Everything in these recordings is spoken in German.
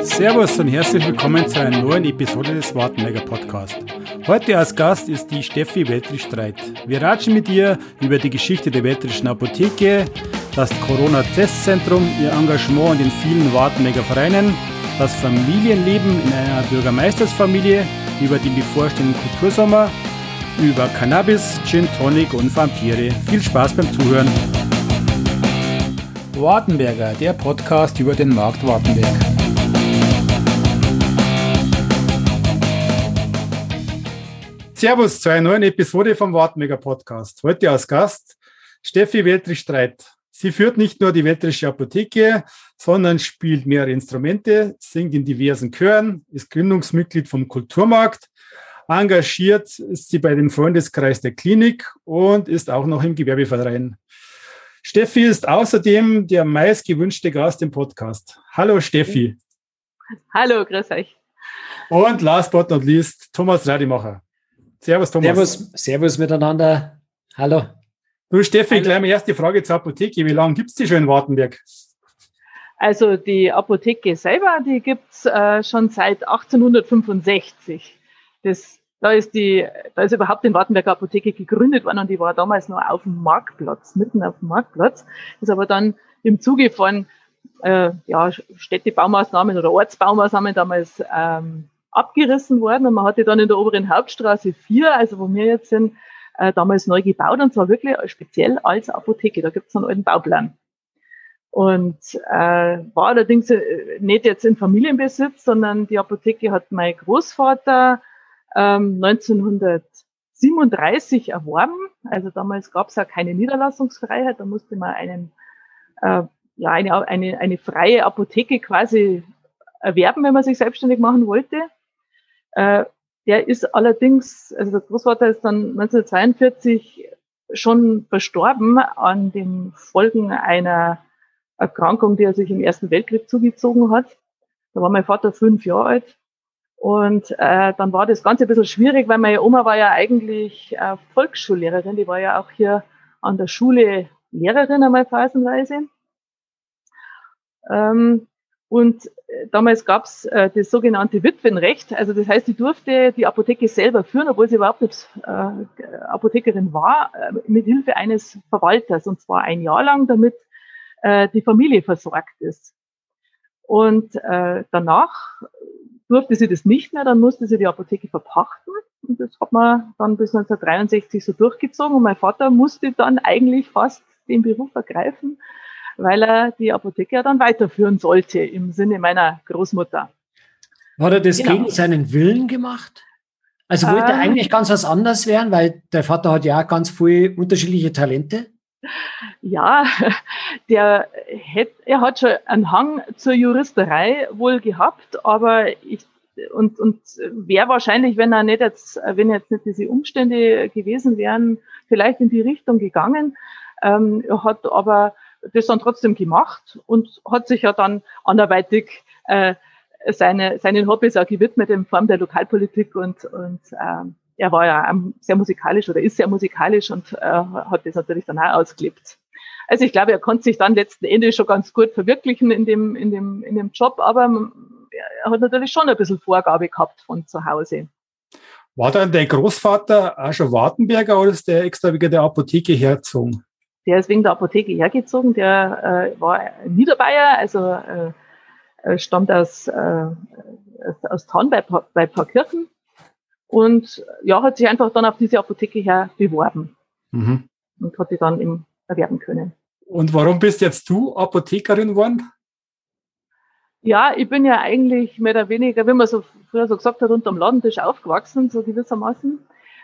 Servus und herzlich willkommen zu einer neuen Episode des Wartenberger Podcast. Heute als Gast ist die Steffi Weltrich-Streit. Wir ratschen mit ihr über die Geschichte der Weltrichschen Apotheke, das Corona-Testzentrum, ihr Engagement in den vielen Wartenberger Vereinen, das Familienleben in einer Bürgermeistersfamilie, über den bevorstehenden Kultursommer, über Cannabis, Gin Tonic und Vampire. Viel Spaß beim Zuhören. Wartenberger, der Podcast über den Markt Wartenberg. Servus zu einer neuen Episode vom Wartenberger Podcast. Heute als Gast Steffi Weltrich-Streit. Sie führt nicht nur die Weltrische Apotheke, sondern spielt mehrere Instrumente, singt in diversen Chören, ist Gründungsmitglied vom Kulturmarkt, engagiert ist sie bei dem Freundeskreis der Klinik und ist auch noch im Gewerbeverein. Steffi ist außerdem der meistgewünschte Gast im Podcast. Hallo Steffi. Hallo, grüß euch. Und last but not least, Thomas Radimacher. Servus, Thomas. Servus, servus miteinander. Hallo. Du, Steffi, Hallo. gleich mal erst die Frage zur Apotheke. Wie lange gibt es die schon in Wartenberg? Also die Apotheke selber, die gibt es äh, schon seit 1865. Das, da, ist die, da ist überhaupt die Wartenberger Apotheke gegründet worden und die war damals noch auf dem Marktplatz, mitten auf dem Marktplatz. Ist aber dann im Zuge von äh, ja, Städtebaumaßnahmen oder Ortsbaumaßnahmen damals ähm, abgerissen worden und man hatte dann in der oberen Hauptstraße 4, also wo wir jetzt sind, äh, damals neu gebaut und zwar wirklich speziell als Apotheke. Da gibt es einen alten Bauplan. Und äh, war allerdings äh, nicht jetzt in Familienbesitz, sondern die Apotheke hat mein Großvater ähm, 1937 erworben. Also damals gab es ja keine Niederlassungsfreiheit, da musste man einen, äh, ja, eine, eine, eine freie Apotheke quasi erwerben, wenn man sich selbstständig machen wollte. Äh, der ist allerdings, also der Großvater ist dann 1942 schon verstorben an den Folgen einer Erkrankung, die er sich im Ersten Weltkrieg zugezogen hat. Da war mein Vater fünf Jahre alt. Und äh, dann war das Ganze ein bisschen schwierig, weil meine Oma war ja eigentlich äh, Volksschullehrerin, die war ja auch hier an der Schule Lehrerin einmal phasenweise. Ähm, und äh, damals gab es äh, das sogenannte Witwenrecht. Also das heißt, sie durfte die Apotheke selber führen, obwohl sie überhaupt nicht äh, Apothekerin war, äh, mit Hilfe eines Verwalters. Und zwar ein Jahr lang, damit äh, die Familie versorgt ist. Und äh, danach durfte sie das nicht mehr, dann musste sie die Apotheke verpachten. Und das hat man dann bis 1963 so durchgezogen. Und mein Vater musste dann eigentlich fast den Beruf ergreifen weil er die Apotheke ja dann weiterführen sollte im Sinne meiner Großmutter. Hat er das genau. gegen seinen Willen gemacht? Also wollte er ähm, eigentlich ganz was anderes werden, weil der Vater hat ja auch ganz viele unterschiedliche Talente. Ja, der hätte, er hat schon einen Hang zur Juristerei wohl gehabt, aber ich und, und wäre wahrscheinlich, wenn er nicht jetzt, wenn jetzt nicht diese Umstände gewesen wären, vielleicht in die Richtung gegangen. Ähm, er hat aber das dann trotzdem gemacht und hat sich ja dann anderweitig äh, seine, seinen Hobbys auch gewidmet in Form der Lokalpolitik und, und ähm, er war ja sehr musikalisch oder ist sehr musikalisch und äh, hat das natürlich dann auch ausgelebt. Also ich glaube, er konnte sich dann letzten Endes schon ganz gut verwirklichen in dem, in dem, in dem Job, aber er hat natürlich schon ein bisschen Vorgabe gehabt von zu Hause. War dann der Großvater auch schon Wartenberger oder ist der extra wegen der Apotheke hergezogen? Der ist wegen der Apotheke hergezogen, der äh, war Niederbayer, also äh, stammt aus, äh, aus Thaun bei, bei Paarkirchen und ja, hat sich einfach dann auf diese Apotheke her beworben mhm. und hat die dann eben erwerben können. Und warum bist jetzt du Apothekerin geworden? Ja, ich bin ja eigentlich mehr oder weniger, wie man so früher so gesagt hat, unterm Ladentisch aufgewachsen, so gewissermaßen.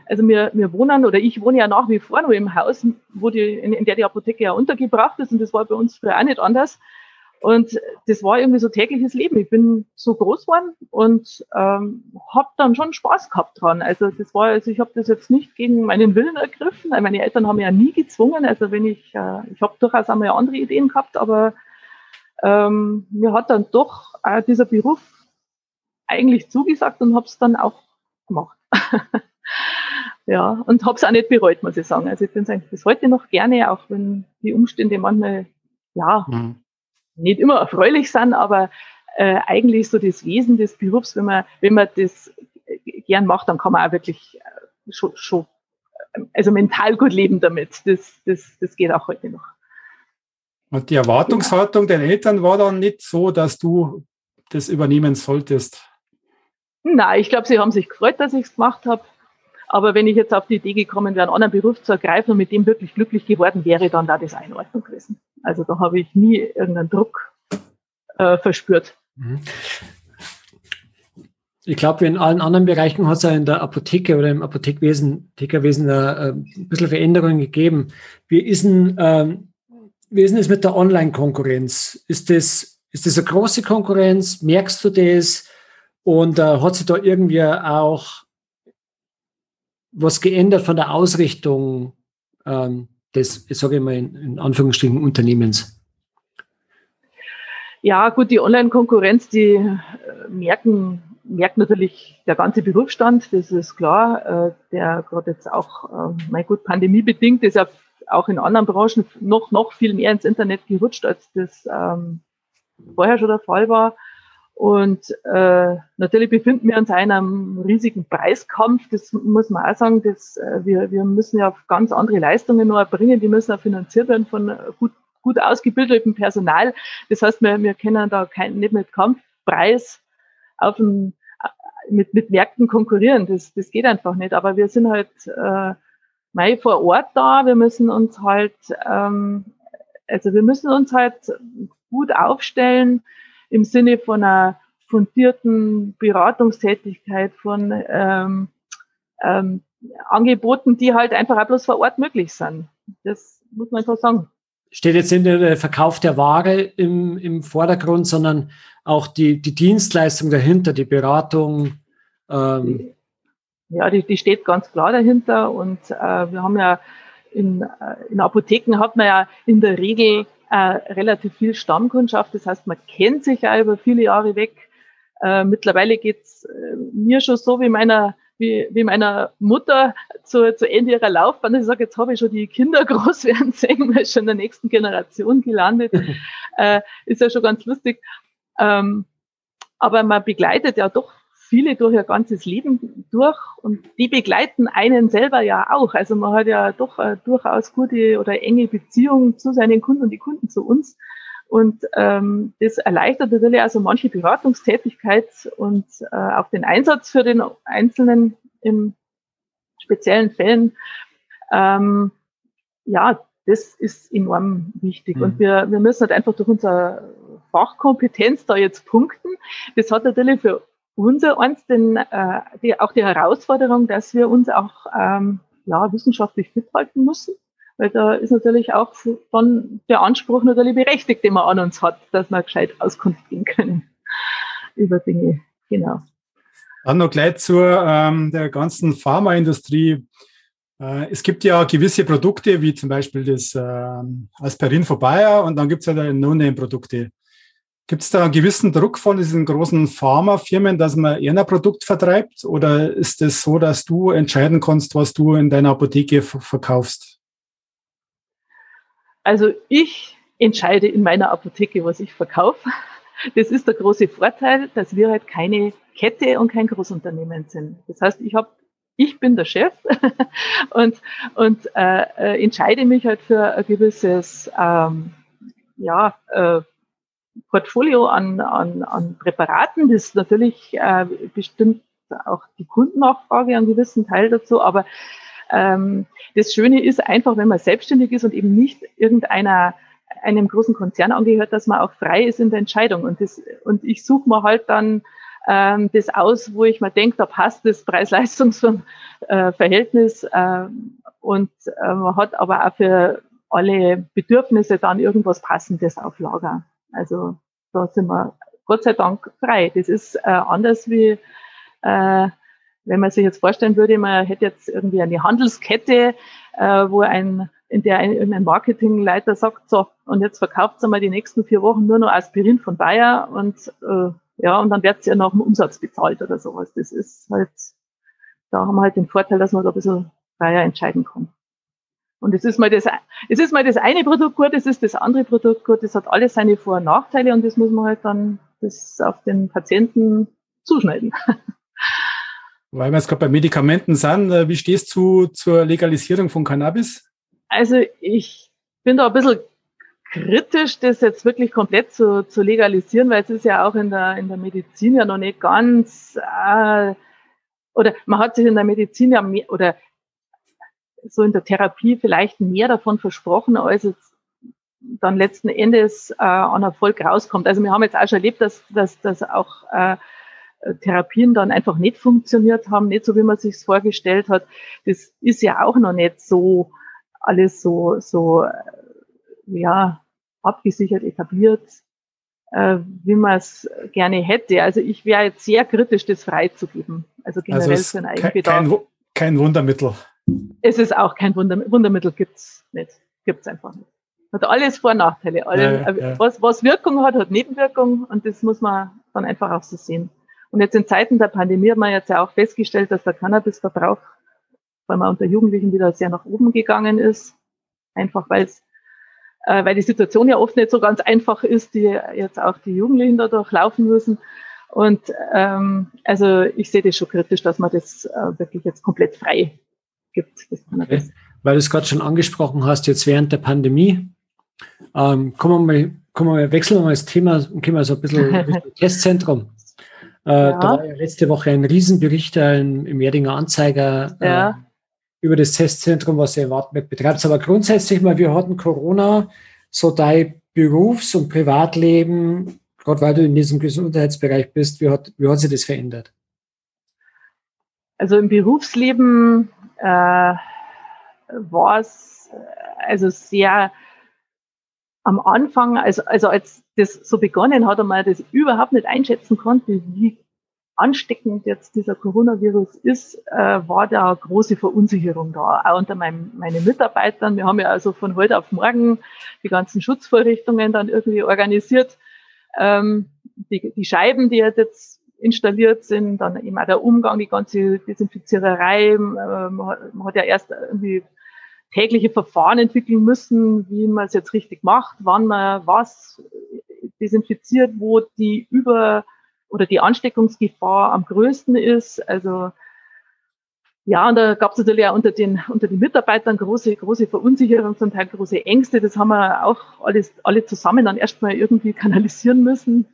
Also wir, wir wohnen oder ich wohne ja nach wie vor nur im Haus, wo die, in, in der die Apotheke ja untergebracht ist und das war bei uns früher auch nicht anders. Und das war irgendwie so tägliches Leben. Ich bin so groß geworden und ähm, habe dann schon Spaß gehabt dran. Also das war, also ich habe das jetzt nicht gegen meinen Willen ergriffen. Meine Eltern haben ja nie gezwungen. Also wenn ich, äh, ich habe durchaus einmal andere Ideen gehabt, aber ähm, mir hat dann doch äh, dieser Beruf eigentlich zugesagt und habe es dann auch gemacht. Ja, und habe es auch nicht bereut, muss ich sagen. Also ich bin es eigentlich bis heute noch gerne, auch wenn die Umstände manchmal, ja, mhm. nicht immer erfreulich sind, aber äh, eigentlich so das Wesen des Berufs, wenn man, wenn man das gern macht, dann kann man auch wirklich äh, schon, schon also mental gut leben damit. Das, das, das geht auch heute noch. Und die Erwartungshaltung der Eltern war dann nicht so, dass du das übernehmen solltest? Nein, ich glaube, sie haben sich gefreut, dass ich es gemacht habe. Aber wenn ich jetzt auf die Idee gekommen wäre, einen anderen Beruf zu ergreifen und mit dem wirklich glücklich geworden wäre, dann da das Einordnung gewesen. Also da habe ich nie irgendeinen Druck äh, verspürt. Mhm. Ich glaube, in allen anderen Bereichen hat es ja in der Apotheke oder im Apothekwesen, Apothekerwesen äh, ein bisschen Veränderungen gegeben. Wie ist denn, ähm, wie ist denn es mit der Online-Konkurrenz? Ist das, ist das eine große Konkurrenz? Merkst du das? Und äh, hat sich da irgendwie auch was geändert von der Ausrichtung ähm, des, ich sage mal in, in Anführungsstrichen, Unternehmens? Ja, gut, die Online-Konkurrenz, die äh, merken, merkt natürlich der ganze Berufsstand, das ist klar, äh, der gerade jetzt auch, äh, mein gut, pandemiebedingt ist ja auch in anderen Branchen noch, noch viel mehr ins Internet gerutscht, als das ähm, vorher schon der Fall war. Und äh, natürlich befinden wir uns in einem riesigen Preiskampf. Das muss man auch sagen. Das, äh, wir, wir müssen ja ganz andere Leistungen noch erbringen. Die müssen auch finanziert werden von gut, gut ausgebildetem Personal. Das heißt, wir, wir können da kein, nicht mit Kampfpreis auf dem, mit, mit Märkten konkurrieren. Das, das geht einfach nicht. Aber wir sind halt äh, mei vor Ort da. Wir müssen uns halt, ähm, also wir müssen uns halt gut aufstellen im Sinne von einer fundierten Beratungstätigkeit, von ähm, ähm, Angeboten, die halt einfach auch bloß vor Ort möglich sind. Das muss man einfach sagen. Steht jetzt nicht der Verkauf der Ware im, im Vordergrund, sondern auch die, die Dienstleistung dahinter, die Beratung. Ähm. Ja, die, die steht ganz klar dahinter. Und äh, wir haben ja in, äh, in Apotheken hat man ja in der Regel äh, relativ viel Stammkundschaft. Das heißt, man kennt sich ja über viele Jahre weg. Äh, mittlerweile geht's äh, mir schon so wie meiner wie, wie meiner Mutter zu, zu Ende ihrer Laufbahn. Ich sage, jetzt habe ich schon die Kinder groß werden sehen, weil schon in der nächsten Generation gelandet. äh, ist ja schon ganz lustig. Ähm, aber man begleitet ja doch viele durch ihr ganzes Leben durch und die begleiten einen selber ja auch. Also man hat ja doch durchaus gute oder enge Beziehungen zu seinen Kunden und die Kunden zu uns. Und ähm, das erleichtert natürlich also manche Beratungstätigkeit und äh, auch den Einsatz für den Einzelnen in speziellen Fällen. Ähm, ja, das ist enorm wichtig. Mhm. Und wir, wir müssen halt einfach durch unsere Fachkompetenz da jetzt punkten. Das hat natürlich für unser eins den, äh, die, auch die Herausforderung, dass wir uns auch ähm, ja, wissenschaftlich fit halten müssen. Weil da ist natürlich auch dann der Anspruch natürlich berechtigt, den man an uns hat, dass wir gescheit Auskunft geben können über Dinge. Genau. Dann noch gleich zur ähm, der ganzen Pharmaindustrie. Äh, es gibt ja gewisse Produkte, wie zum Beispiel das äh, Aspirin von Bayer und dann gibt es ja die No-Name-Produkte. Gibt es da einen gewissen Druck von diesen großen Pharmafirmen, dass man eher ein Produkt vertreibt? Oder ist es das so, dass du entscheiden kannst, was du in deiner Apotheke verkaufst? Also ich entscheide in meiner Apotheke, was ich verkaufe. Das ist der große Vorteil, dass wir halt keine Kette und kein Großunternehmen sind. Das heißt, ich habe ich bin der Chef und, und äh, äh, entscheide mich halt für ein gewisses ähm, ja, äh, Portfolio an, an, an Präparaten. Das ist natürlich äh, bestimmt auch die Kundennachfrage einen gewissen Teil dazu, aber ähm, das Schöne ist einfach, wenn man selbstständig ist und eben nicht irgendeiner einem großen Konzern angehört, dass man auch frei ist in der Entscheidung. Und, das, und ich suche mir halt dann ähm, das aus, wo ich mir denke, da passt das Preis-Leistungs-Verhältnis äh, und äh, man hat aber auch für alle Bedürfnisse dann irgendwas Passendes auf Lager. Also da sind wir Gott sei Dank frei. Das ist äh, anders wie, äh, wenn man sich jetzt vorstellen würde, man hätte jetzt irgendwie eine Handelskette, äh, wo ein, in der ein, irgendein Marketingleiter sagt, so, und jetzt verkauft ihr mal die nächsten vier Wochen nur noch Aspirin von Bayer und äh, ja, und dann wird ihr nach dem Umsatz bezahlt oder sowas. Das ist halt, da haben wir halt den Vorteil, dass man da ein bisschen freier entscheiden kann. Und es ist mal das, es ist mal das eine Produkt gut, es ist das andere Produkt gut, das hat alles seine Vor- und Nachteile und das muss man halt dann das auf den Patienten zuschneiden. Weil wir jetzt gerade bei Medikamenten sind, äh, wie stehst du zur Legalisierung von Cannabis? Also ich bin da ein bisschen kritisch, das jetzt wirklich komplett zu, zu legalisieren, weil es ist ja auch in der, in der Medizin ja noch nicht ganz, äh, oder man hat sich in der Medizin ja mehr, oder so in der Therapie vielleicht mehr davon versprochen, als es dann letzten Endes äh, an Erfolg rauskommt. Also wir haben jetzt auch schon erlebt, dass, dass, dass auch äh, Therapien dann einfach nicht funktioniert haben, nicht so, wie man sich vorgestellt hat. Das ist ja auch noch nicht so alles so, so ja, abgesichert, etabliert, äh, wie man es gerne hätte. Also ich wäre jetzt sehr kritisch, das freizugeben. Also generell also für einen Eigenbedarf. Kein, kein Wundermittel. Es ist auch kein Wundermittel. Wundermittel gibt's nicht. Gibt's einfach nicht. Hat alles Vor- und Nachteile. Alle, ja, ja. Was, was Wirkung hat, hat Nebenwirkung und das muss man dann einfach auch so sehen. Und jetzt in Zeiten der Pandemie hat man jetzt ja auch festgestellt, dass der Cannabisverbrauch, vor allem unter Jugendlichen, wieder sehr nach oben gegangen ist. Einfach weil es äh, weil die Situation ja oft nicht so ganz einfach ist, die jetzt auch die Jugendlichen da durchlaufen müssen. Und ähm, also ich sehe das schon kritisch, dass man das äh, wirklich jetzt komplett frei gibt. Okay. Weil du es gerade schon angesprochen hast, jetzt während der Pandemie, ähm, kommen, wir mal, kommen wir mal, wechseln wir mal das Thema und gehen wir so ein bisschen Richtung Testzentrum. Äh, ja. Da war ja letzte Woche ein Riesenbericht im, im Erdinger Anzeiger äh, ja über das Testzentrum, was ihr in Wartenberg betreibt. Aber grundsätzlich mal, wir hatten Corona, so dein Berufs- und Privatleben, gerade weil du in diesem Gesundheitsbereich bist, wie hat, wie hat sich das verändert? Also im Berufsleben äh, war es also sehr am Anfang, also, also als das so begonnen hat und man das überhaupt nicht einschätzen konnte, wie ansteckend jetzt dieser Coronavirus ist, äh, war da große Verunsicherung da, auch unter meinem, meinen Mitarbeitern. Wir haben ja also von heute auf morgen die ganzen Schutzvorrichtungen dann irgendwie organisiert. Ähm, die, die Scheiben, die jetzt installiert sind, dann eben auch der Umgang, die ganze Desinfiziererei. Ähm, man hat ja erst irgendwie tägliche Verfahren entwickeln müssen, wie man es jetzt richtig macht, wann man was desinfiziert, wo die über oder die Ansteckungsgefahr am größten ist. Also ja, und da gab es natürlich auch unter den, unter den Mitarbeitern große, große Verunsicherung, zum Teil große Ängste. Das haben wir auch alles, alle zusammen dann erstmal irgendwie kanalisieren müssen.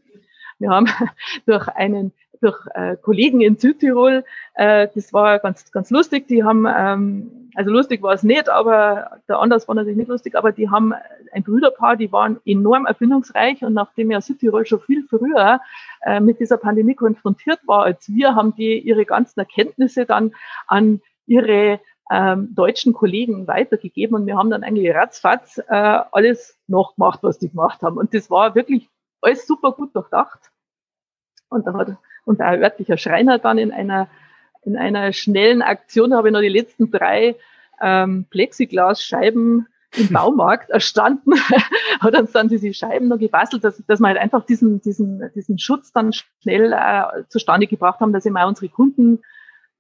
Wir haben durch einen durch äh, Kollegen in Südtirol. Äh, das war ganz, ganz lustig. Die haben, ähm, also lustig war es nicht, aber der Anders war natürlich nicht lustig, aber die haben ein Brüderpaar, die waren enorm erfindungsreich und nachdem ja Südtirol schon viel früher äh, mit dieser Pandemie konfrontiert war als wir, haben die ihre ganzen Erkenntnisse dann an ihre ähm, deutschen Kollegen weitergegeben und wir haben dann eigentlich ratzfatz äh, alles nachgemacht, was die gemacht haben. Und das war wirklich alles super gut durchdacht. Und da hat und ein örtlicher Schreiner dann in einer, in einer schnellen Aktion habe ich noch die letzten drei ähm, Plexiglasscheiben im Baumarkt erstanden, hat uns dann diese Scheiben noch gebastelt, dass, dass wir halt einfach diesen, diesen, diesen Schutz dann schnell äh, zustande gebracht haben, dass immer unsere Kunden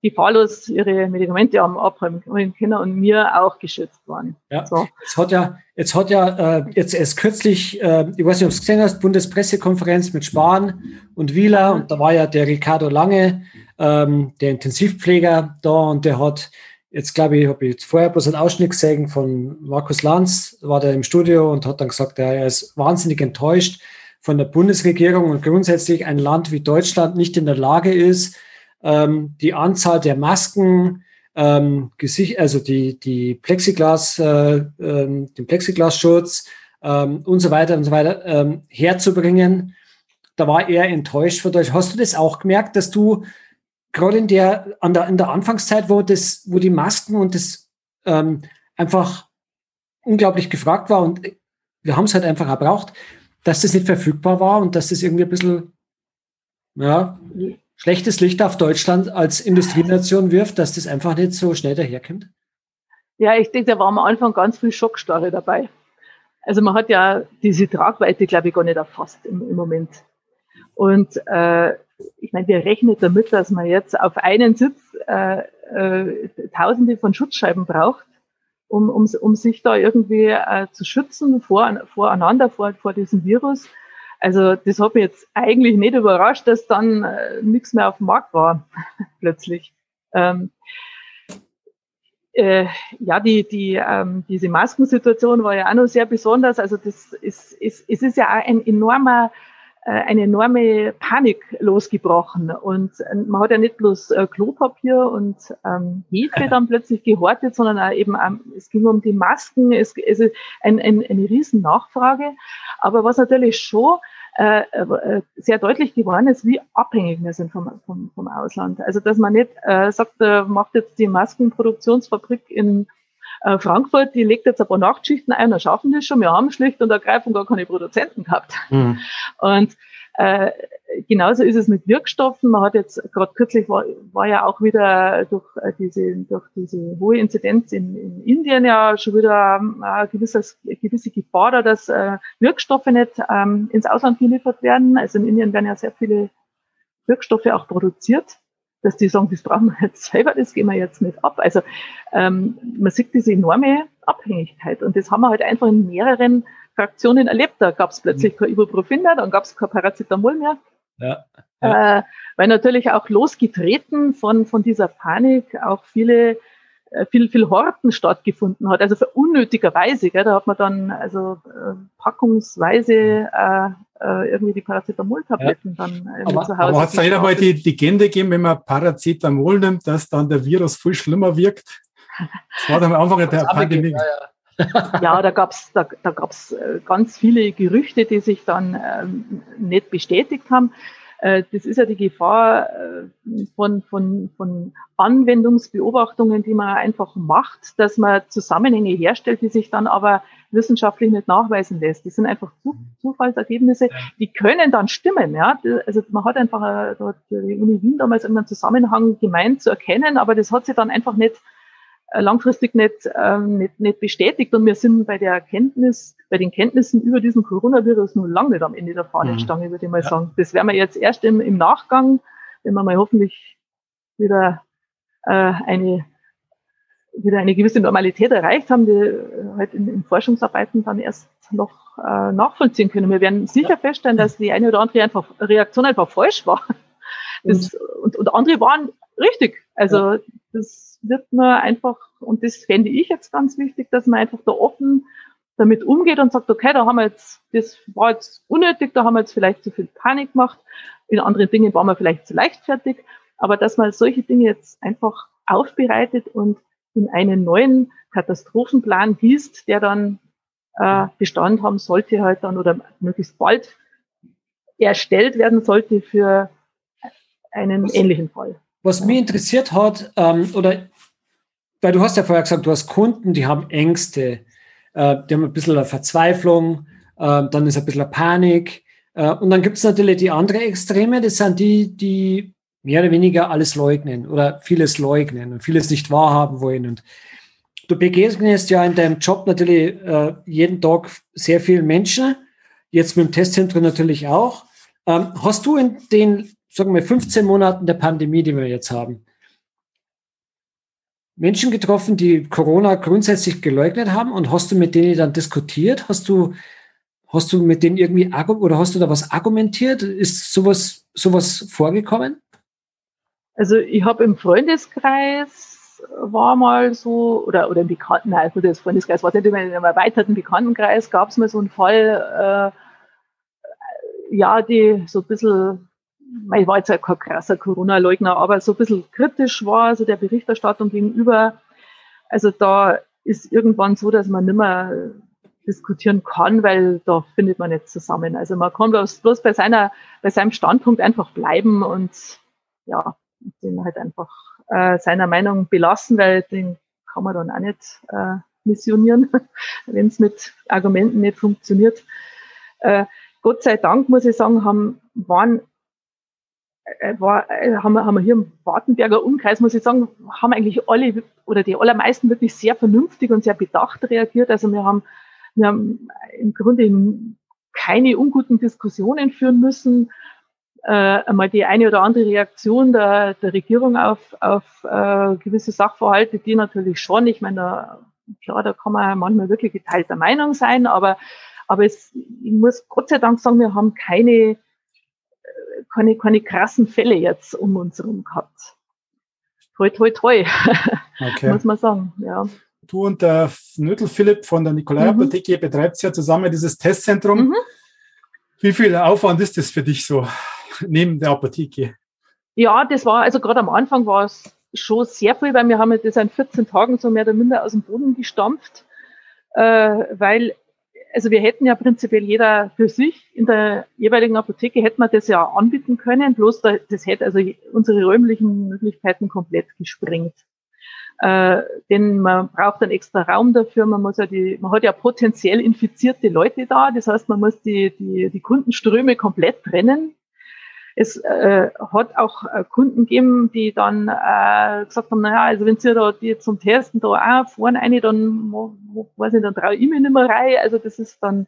gefahrlos ihre Medikamente haben abräumen können und mir auch geschützt waren. Ja. So. Jetzt hat ja, jetzt hat ja äh, jetzt erst kürzlich, äh, ich weiß nicht, ob du es gesehen hast, Bundespressekonferenz mit Spahn und Wieler und da war ja der Ricardo Lange, ähm, der Intensivpfleger da und der hat jetzt glaube ich, habe ich jetzt vorher bloß einen Ausschnitt gesehen von Markus Lanz, war der im Studio und hat dann gesagt, er ist wahnsinnig enttäuscht von der Bundesregierung und grundsätzlich ein Land wie Deutschland nicht in der Lage ist, ähm, die Anzahl der Masken, ähm, Gesicht, also die, die Plexiglas, äh, äh, den Plexiglasschutz ähm, und so weiter und so weiter ähm, herzubringen. Da war er enttäuscht von euch. Hast du das auch gemerkt, dass du gerade in der, an der, in der Anfangszeit, wo das, wo die Masken und das ähm, einfach unglaublich gefragt war und wir haben es halt einfach erbraucht, dass das nicht verfügbar war und dass das irgendwie ein bisschen, ja, schlechtes Licht auf Deutschland als Industrienation wirft, dass das einfach nicht so schnell daherkommt? Ja, ich denke, da war am Anfang ganz viel Schockstarre dabei. Also man hat ja diese Tragweite, glaube ich, gar nicht erfasst im, im Moment. Und äh, ich meine, wir rechnen damit, dass man jetzt auf einen Sitz äh, äh, Tausende von Schutzscheiben braucht, um, um, um sich da irgendwie äh, zu schützen vor, voreinander, vor, vor diesem Virus. Also das hat mich jetzt eigentlich nicht überrascht, dass dann äh, nichts mehr auf dem Markt war, plötzlich. Ähm, äh, ja, die, die, ähm, diese Maskensituation war ja auch noch sehr besonders. Also das ist, ist, es ist ja auch ein enormer eine enorme Panik losgebrochen. Und äh, man hat ja nicht bloß äh, Klopapier und ähm, Hefe dann plötzlich gehortet, sondern auch eben, es ging um die Masken, es, ist ein, ein, eine riesen Nachfrage. Aber was natürlich schon äh, äh, sehr deutlich geworden ist, wie abhängig wir sind vom, vom, vom Ausland. Also dass man nicht äh, sagt, äh, macht jetzt die Maskenproduktionsfabrik in äh, Frankfurt, die legt jetzt ein paar Nachtschichten ein, dann schaffen die schon. Wir haben schlicht und ergreifend gar keine Produzenten gehabt. Mhm. Und äh, genauso ist es mit Wirkstoffen. Man hat jetzt gerade kürzlich war, war ja auch wieder durch äh, diese durch diese hohe Inzidenz in, in Indien ja schon wieder äh, eine gewisse, gewisse Gefahr da, dass äh, Wirkstoffe nicht ähm, ins Ausland geliefert werden. Also in Indien werden ja sehr viele Wirkstoffe auch produziert dass die sagen, das brauchen wir jetzt selber, das gehen wir jetzt nicht ab. Also ähm, man sieht diese enorme Abhängigkeit und das haben wir halt einfach in mehreren Fraktionen erlebt. Da gab es plötzlich mhm. kein Ibuprofen mehr, dann gab es kein Paracetamol mehr. Ja, ja. Äh, weil natürlich auch losgetreten von, von dieser Panik auch viele äh, viel, viel Horten stattgefunden hat, also für unnötigerweise, gell, da hat man dann also äh, packungsweise äh, äh, irgendwie die Paracetamol-Tabletten ja. dann äh, aber, zu Hause. Aber hat es da nicht einmal die Legende gegeben, wenn man Paracetamol nimmt, dass dann der Virus viel schlimmer wirkt? Das war dann am Anfang der Pandemie. Ja, ja. ja, da gab's da, da gab's äh, ganz viele Gerüchte, die sich dann ähm, nicht bestätigt haben. Äh, das ist ja die Gefahr äh, von, von, von Anwendungsbeobachtungen, die man einfach macht, dass man Zusammenhänge herstellt, die sich dann aber wissenschaftlich nicht nachweisen lässt. Das sind einfach Zufallsergebnisse, die können dann stimmen. Ja? Also man hat einfach äh, dort die Uni Wien damals irgendeinen Zusammenhang gemeint zu erkennen, aber das hat sich dann einfach nicht langfristig nicht, ähm, nicht, nicht bestätigt. Und wir sind bei der Erkenntnis, bei den Kenntnissen über diesen Coronavirus nur lange nicht am Ende der Fahnenstange, mhm. würde ich mal ja. sagen. Das werden wir jetzt erst im, im Nachgang, wenn wir mal hoffentlich wieder äh, eine wieder eine gewisse Normalität erreicht haben, die äh, halt in, in Forschungsarbeiten dann erst noch äh, nachvollziehen können. Wir werden sicher ja. feststellen, dass die eine oder andere einfach, Reaktion einfach falsch war. Das, mhm. und, und andere waren richtig. Also ja. das wird man einfach, und das fände ich jetzt ganz wichtig, dass man einfach da offen damit umgeht und sagt, okay, da haben wir jetzt, das war jetzt unnötig, da haben wir jetzt vielleicht zu viel Panik gemacht, in anderen Dingen waren wir vielleicht zu leichtfertig, aber dass man solche Dinge jetzt einfach aufbereitet und in einen neuen Katastrophenplan gießt, der dann äh, Bestand haben sollte halt dann oder möglichst bald erstellt werden sollte für einen was, ähnlichen Fall. Was mich interessiert hat, ähm, oder weil du hast ja vorher gesagt, du hast Kunden, die haben Ängste, äh, die haben ein bisschen eine Verzweiflung, äh, dann ist ein bisschen Panik. Äh, und dann gibt es natürlich die andere Extreme, das sind die, die mehr oder weniger alles leugnen oder vieles leugnen und vieles nicht wahrhaben wollen. Und du begegnest ja in deinem Job natürlich äh, jeden Tag sehr vielen Menschen, jetzt mit dem Testzentrum natürlich auch. Ähm, hast du in den, sagen wir, 15 Monaten der Pandemie, die wir jetzt haben, Menschen getroffen, die Corona grundsätzlich geleugnet haben und hast du mit denen dann diskutiert? Hast du, hast du mit denen irgendwie oder hast du da was argumentiert? Ist sowas, sowas vorgekommen? Also ich habe im Freundeskreis war mal so, oder, oder im Bekannten, nein, gut, das Freundeskreis war nicht, in einem erweiterten Bekanntenkreis gab es mal so einen Fall, äh, ja, die so ein bisschen, ich war jetzt ja kein krasser Corona-Leugner, aber so ein bisschen kritisch war, also der Berichterstattung gegenüber. Also da ist irgendwann so, dass man nicht mehr diskutieren kann, weil da findet man nicht zusammen. Also man kann bloß, bei seiner, bei seinem Standpunkt einfach bleiben und ja, den halt einfach äh, seiner Meinung belassen, weil den kann man dann auch nicht äh, missionieren, wenn es mit Argumenten nicht funktioniert. Äh, Gott sei Dank, muss ich sagen, haben, waren, war, äh, haben, wir, haben wir hier im Wartenberger Umkreis, muss ich sagen, haben eigentlich alle oder die allermeisten wirklich sehr vernünftig und sehr bedacht reagiert. Also wir haben, wir haben im Grunde keine unguten Diskussionen führen müssen äh, einmal die eine oder andere Reaktion der, der Regierung auf, auf äh, gewisse Sachverhalte, die natürlich schon, ich meine, da, klar, da kann man manchmal wirklich geteilter Meinung sein, aber, Aber es, ich muss Gott sei Dank sagen, wir haben keine, äh, keine, keine krassen Fälle jetzt um uns herum gehabt. Toi, toi, toi, okay. muss man sagen, ja. Du und der Nötel Philipp von der Nikolai mhm. Apotheke betreibt ja zusammen dieses Testzentrum. Mhm. Wie viel Aufwand ist das für dich so neben der Apotheke? Ja, das war, also gerade am Anfang war es schon sehr viel, weil wir haben das in 14 Tagen so mehr oder minder aus dem Boden gestampft, äh, weil, also wir hätten ja prinzipiell jeder für sich in der jeweiligen Apotheke hätten wir das ja anbieten können, bloß da, das hätte also unsere räumlichen Möglichkeiten komplett gesprengt. Äh, denn man braucht einen extra Raum dafür, man muss ja die, man hat ja potenziell infizierte Leute da, das heißt, man muss die, die, die Kundenströme komplett trennen es äh, hat auch äh, Kunden gegeben, die dann äh, gesagt haben, naja, also wenn Sie da die zum Testen da auch fahren eine, dann weiß ich, dann traue ich mir nicht mehr rein. Also das ist dann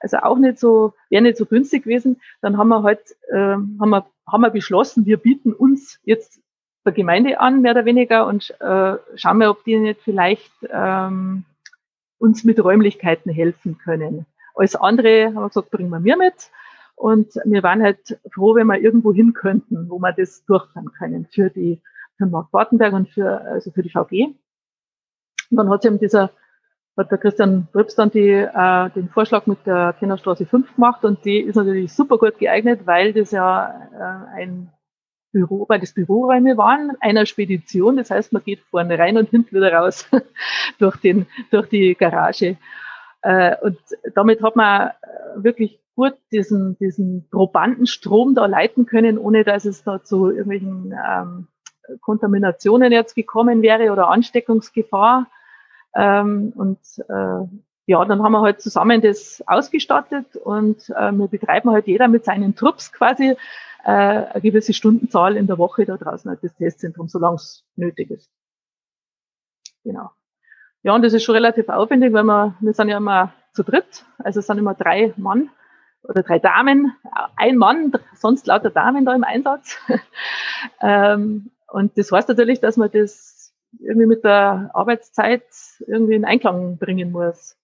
also auch nicht so, wäre nicht so günstig gewesen. Dann haben wir halt, äh, haben wir, haben wir beschlossen, wir bieten uns jetzt der Gemeinde an, mehr oder weniger, und äh, schauen wir, ob die nicht vielleicht ähm, uns mit Räumlichkeiten helfen können. Alles andere haben wir gesagt, bringen wir mir mit. Und wir waren halt froh, wenn wir irgendwo hin könnten, wo wir das durchführen können für die, für Mark Wartenberg und für, also für die VG. Und dann hat sich eben dieser, hat der Christian Prips dann die, äh, den Vorschlag mit der Kennerstraße 5 gemacht und die ist natürlich super gut geeignet, weil das ja äh, ein Büro, weil das Büroräume waren, einer Spedition. Das heißt, man geht vorne rein und hinten wieder raus durch den, durch die Garage. Äh, und damit hat man wirklich gut diesen, diesen Probandenstrom da leiten können, ohne dass es da zu irgendwelchen ähm, Kontaminationen jetzt gekommen wäre oder Ansteckungsgefahr. Ähm, und äh, ja, dann haben wir halt zusammen das ausgestattet und äh, wir betreiben halt jeder mit seinen Trupps quasi äh, eine gewisse Stundenzahl in der Woche da draußen halt das Testzentrum, solange es nötig ist. Genau. Ja, und das ist schon relativ aufwendig, weil wir, wir sind ja immer zu dritt, also es sind immer drei Mann oder drei Damen, ein Mann, sonst lauter Damen da im Einsatz. ähm, und das heißt natürlich, dass man das irgendwie mit der Arbeitszeit irgendwie in Einklang bringen muss.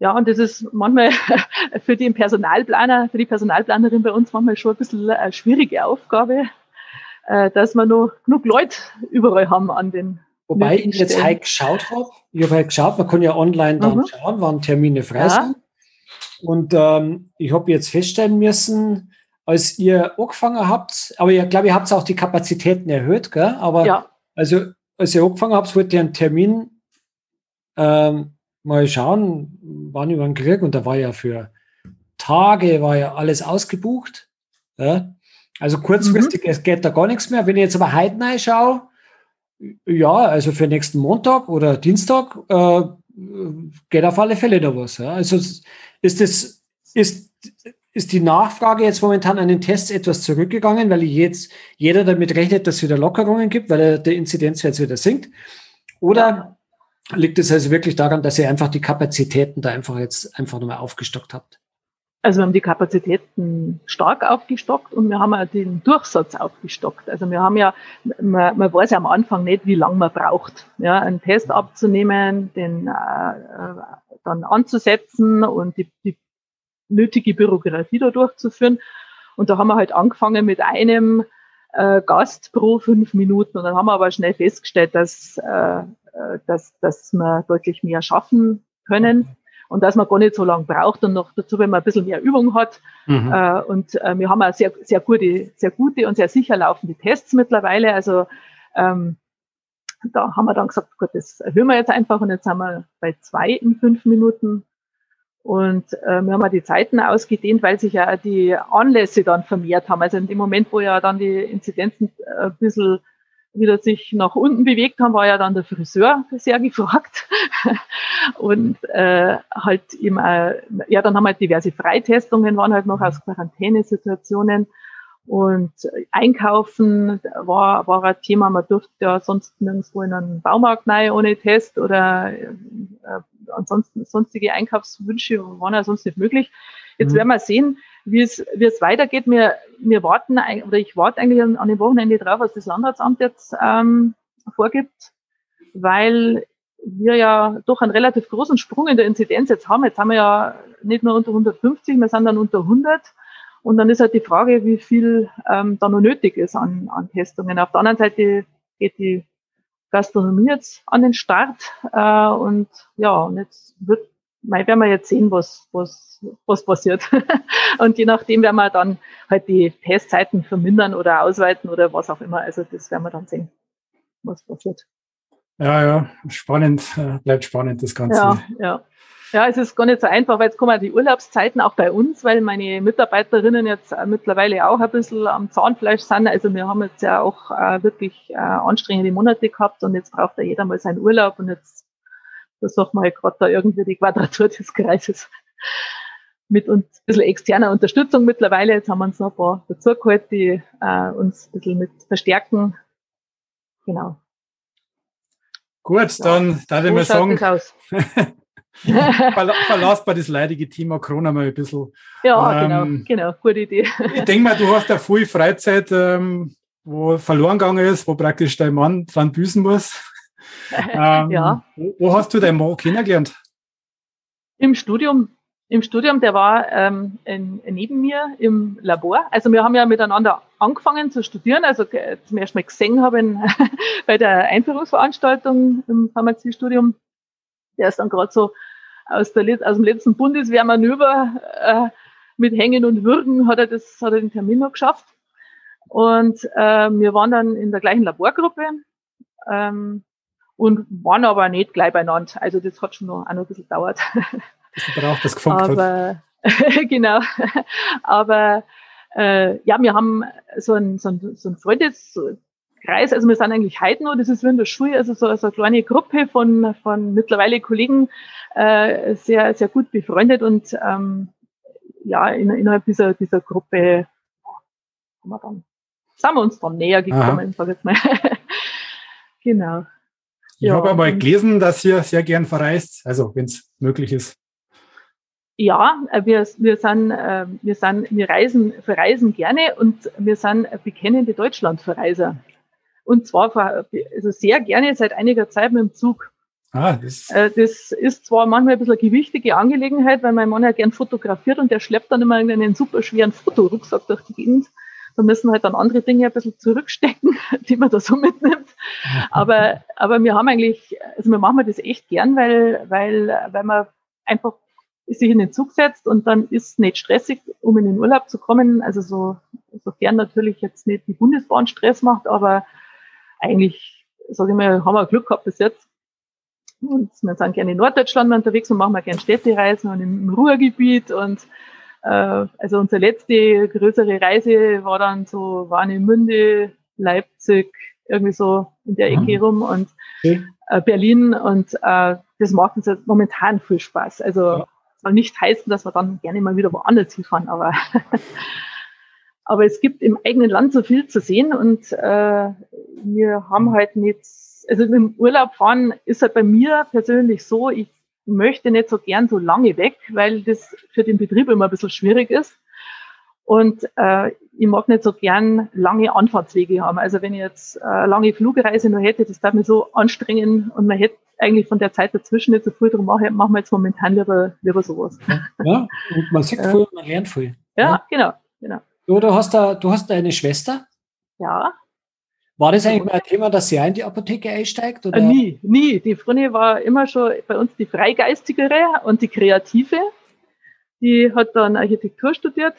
Ja, und das ist manchmal für den Personalplaner, für die Personalplanerin bei uns manchmal schon ein bisschen eine schwierige Aufgabe, äh, dass wir noch genug Leute überall haben an den Wobei ich jetzt halt geschaut habe, ich habe halt geschaut, man kann ja online dann mhm. schauen, wann Termine frei ja. sind. Und ähm, ich habe jetzt feststellen müssen, als ihr angefangen habt, aber ich glaube, ihr habt auch die Kapazitäten erhöht, gell? Aber ja. also, als ihr angefangen habt, wollt ihr einen Termin ähm, mal schauen, wann über den Krieg und da war ja für Tage, war ja alles ausgebucht. Ja? Also kurzfristig, mhm. es geht da gar nichts mehr. Wenn ich jetzt aber heute schaue, ja, also für nächsten Montag oder Dienstag äh, geht auf alle Fälle da was. Ja? Also ist das, ist, ist die Nachfrage jetzt momentan an den Tests etwas zurückgegangen, weil jetzt jeder damit rechnet, dass es wieder Lockerungen gibt, weil der Inzidenz jetzt wieder sinkt? Oder liegt es also wirklich daran, dass ihr einfach die Kapazitäten da einfach jetzt einfach nochmal aufgestockt habt? Also wir haben die Kapazitäten stark aufgestockt und wir haben auch den Durchsatz aufgestockt. Also wir haben ja, man, man weiß ja am Anfang nicht, wie lange man braucht, ja, einen Test abzunehmen, den äh, äh, dann anzusetzen und die, die nötige Bürokratie da durchzuführen. Und da haben wir halt angefangen mit einem äh, Gast pro fünf Minuten. Und dann haben wir aber schnell festgestellt, dass, äh, äh dass, dass wir deutlich mehr schaffen können und dass man gar nicht so lange braucht und noch dazu, wenn man ein bisschen mehr Übung hat. Mhm. Äh, und äh, wir haben auch sehr, sehr gute, sehr gute und sehr sicher laufende Tests mittlerweile. Also ähm, da haben wir dann gesagt, gut, das erhöhen wir jetzt einfach und jetzt sind wir bei zwei in fünf Minuten. Und äh, wir haben auch die Zeiten ausgedehnt, weil sich ja die Anlässe dann vermehrt haben. Also in dem Moment, wo ja dann die Inzidenzen äh, ein bisschen wieder sich nach unten bewegt haben, war ja dann der Friseur sehr gefragt. und äh, halt eben, äh, ja, dann haben halt diverse Freitestungen, waren halt noch aus Quarantänesituationen. Und Einkaufen war, war ein Thema. Man durfte ja sonst nirgendwo in einen Baumarkt rein ohne Test oder äh, ansonsten sonstige Einkaufswünsche waren ja sonst nicht möglich. Jetzt mhm. werden wir sehen, wie es, wie es weitergeht. Wir, wir warten, oder ich warte eigentlich an dem Wochenende drauf, was das Landratsamt jetzt ähm, vorgibt, weil wir ja doch einen relativ großen Sprung in der Inzidenz jetzt haben. Jetzt haben wir ja nicht nur unter 150, wir sind dann unter 100. Und dann ist halt die Frage, wie viel ähm, da noch nötig ist an, an Testungen. Auf der anderen Seite geht die Gastronomie jetzt an den Start. Äh, und ja, und jetzt wird, mal werden wir jetzt sehen, was, was, was passiert. und je nachdem werden wir dann halt die Testzeiten vermindern oder ausweiten oder was auch immer. Also das werden wir dann sehen, was passiert. Ja, ja, spannend, äh, bleibt spannend das Ganze. Ja, ja. Ja, es ist gar nicht so einfach, weil jetzt kommen die Urlaubszeiten auch bei uns, weil meine Mitarbeiterinnen jetzt mittlerweile auch ein bisschen am Zahnfleisch sind. Also wir haben jetzt ja auch äh, wirklich äh, anstrengende Monate gehabt und jetzt braucht ja jeder mal seinen Urlaub und jetzt versuchen wir halt gerade da irgendwie die Quadratur des Kreises mit uns ein bisschen externer Unterstützung mittlerweile. Jetzt haben wir uns noch ein paar dazugeholt, die äh, uns ein bisschen mit verstärken. Genau. Gut, dann darf ich mal sagen, verlasst bei das leidige Thema Corona mal ein bisschen. Ja, genau, ähm, genau, genau, gute Idee. ich denke mal, du hast ja viel Freizeit, ähm, wo verloren gegangen ist, wo praktisch dein Mann dran büßen muss. ähm, ja. Wo, wo, hast du deinen Mann kennengelernt? Im Studium im Studium, der war ähm, in, neben mir im Labor. Also wir haben ja miteinander angefangen zu studieren. Also zum ersten Mal gesehen habe ich bei der Einführungsveranstaltung im Pharmaziestudium. Der ist dann gerade so aus, der, aus dem letzten Bundeswehrmanöver äh, mit Hängen und Würgen hat er, das, hat er den Termin noch geschafft. Und äh, wir waren dann in der gleichen Laborgruppe ähm, und waren aber nicht gleich beieinander. Also das hat schon noch, auch noch ein bisschen gedauert. Das braucht das gefunkt Aber, genau. Aber äh, ja, wir haben so ein, so ein, so ein Freundeskreis, also wir sind eigentlich heute noch, das ist wie in der Schule, also so, so eine kleine Gruppe von, von mittlerweile Kollegen, äh, sehr, sehr gut befreundet und ähm, ja, in, innerhalb dieser, dieser Gruppe haben wir dann, sind wir uns dann näher gekommen, sag ich jetzt mal. genau. Ich ja, habe einmal gelesen, dass ihr sehr gern verreist, also wenn es möglich ist. Ja, äh, wir, wir, sind, äh, wir, sind, wir reisen, verreisen gerne und wir sind bekennende Deutschlandverreiser. Und zwar also sehr gerne seit einiger Zeit mit dem Zug. Ah, das, äh, das ist zwar manchmal ein bisschen eine gewichtige Angelegenheit, weil mein Mann ja gern fotografiert und der schleppt dann immer einen super schweren Fotorucksack durch die Gegend. Da müssen halt dann andere Dinge ein bisschen zurückstecken, die man da so mitnimmt. Aber, aber wir haben eigentlich, also wir machen das echt gern, weil, weil, weil man einfach sich in den Zug setzt und dann ist nicht stressig, um in den Urlaub zu kommen. Also so, sofern natürlich jetzt nicht die Bundesbahn Stress macht, aber eigentlich, sage ich mal, haben wir Glück gehabt bis jetzt. Und wir sind gerne in Norddeutschland unterwegs und machen wir gerne Städtereisen und im Ruhrgebiet und also unsere letzte größere Reise war dann so Warnemünde, Leipzig, irgendwie so in der Ecke mhm. rum und okay. äh, Berlin und äh, das macht uns jetzt momentan viel Spaß. Also ja soll nicht heißen, dass wir dann gerne mal wieder woanders hinfahren, aber, aber es gibt im eigenen Land so viel zu sehen und äh, wir haben halt nicht, also im Urlaub fahren ist halt bei mir persönlich so, ich möchte nicht so gern so lange weg, weil das für den Betrieb immer ein bisschen schwierig ist. Und äh, ich mag nicht so gern lange Anfahrtswege haben. Also wenn ich jetzt äh, lange Flugreise noch hätte, das darf mir so anstrengen und man hätte eigentlich von der Zeit dazwischen nicht so viel drum machen, machen wir jetzt momentan lieber, lieber sowas. Ja, und man sieht viel, man lernt viel. Ja, ja, genau, genau. Du, du hast da, du hast eine Schwester? Ja. War das eigentlich mal ein Thema, dass sie in die Apotheke einsteigt? Oder? Nie, nie. Die Früne war immer schon bei uns die Freigeistigere und die Kreative. Die hat dann Architektur studiert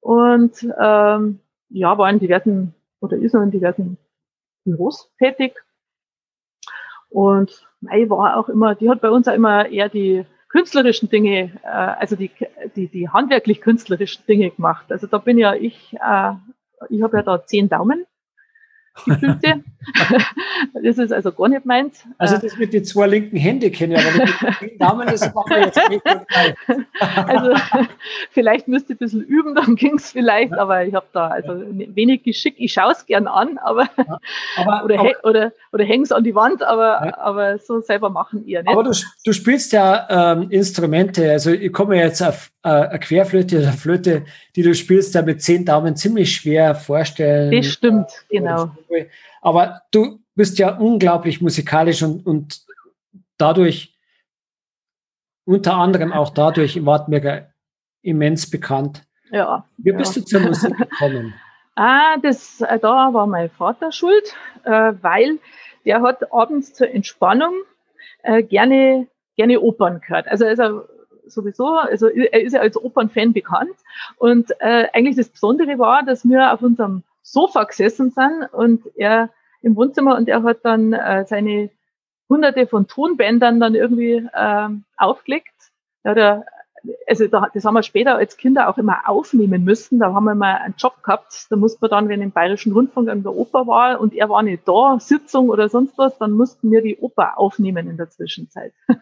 und ähm, ja, war in diversen oder ist noch in diversen Büros tätig und Mai war auch immer, die hat bei uns auch immer eher die künstlerischen Dinge, äh, also die, die, die handwerklich künstlerischen Dinge gemacht. Also da bin ja ich, äh, ich habe ja da zehn Daumen die das ist also gar nicht meins. Also das mit den zwei linken Händen kenne ich, aber mit den Daumen, das machen wir jetzt nicht. Also vielleicht müsste ich ein bisschen üben, dann ging es vielleicht, ja. aber ich habe da also wenig Geschick. Ich schaue es gern an, aber, ja. aber oder, aber, oder, oder hänge es an die Wand, aber, ja. aber so selber machen eher nicht. Aber du, du spielst ja ähm, Instrumente, also ich komme jetzt auf äh, eine Querflöte oder Flöte, die du spielst, da mit zehn Daumen ziemlich schwer vorstellen. Das stimmt, genau. Aber du bist ja unglaublich musikalisch und, und dadurch, unter anderem auch dadurch im Wartberger immens bekannt. Ja. Wie bist ja. du zur Musik gekommen? ah, das, äh, da war mein Vater schuld, äh, weil der hat abends zur Entspannung äh, gerne, gerne Opern gehört. Also ist er sowieso, also er ist ja als Opernfan bekannt. Und eigentlich das Besondere war, dass wir auf unserem Sofa gesessen sind und er im Wohnzimmer und er hat dann äh, seine hunderte von Tonbändern dann irgendwie äh, aufgelegt. Da hat er also da, das haben wir später als Kinder auch immer aufnehmen müssen. Da haben wir mal einen Job gehabt. Da mussten wir dann, wenn im Bayerischen Rundfunk in der Oper war und er war nicht da, Sitzung oder sonst was, dann mussten wir die Oper aufnehmen in der Zwischenzeit.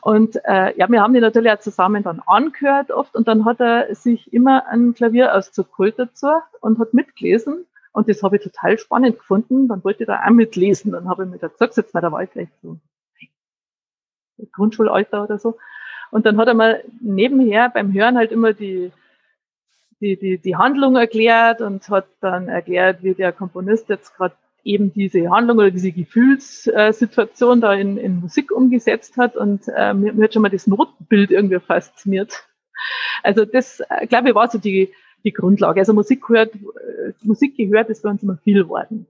Und äh, ja, wir haben die natürlich auch zusammen dann angehört oft und dann hat er sich immer ein Klavierauszug geholt dazu und hat mitgelesen. Und das habe ich total spannend gefunden. Dann wollte ich da auch mitlesen. Dann habe ich mir da gesagt, da war ich vielleicht so Grundschulalter oder so. Und dann hat er mal nebenher beim Hören halt immer die, die, die, die Handlung erklärt und hat dann erklärt, wie der Komponist jetzt gerade eben diese Handlung oder diese Gefühlssituation da in, in Musik umgesetzt hat und äh, mir, mir hat schon mal das Notbild irgendwie fasziniert. Also das, äh, glaube ich, war so die, die Grundlage. Also Musik gehört, äh, Musik gehört ist bei uns immer viel geworden.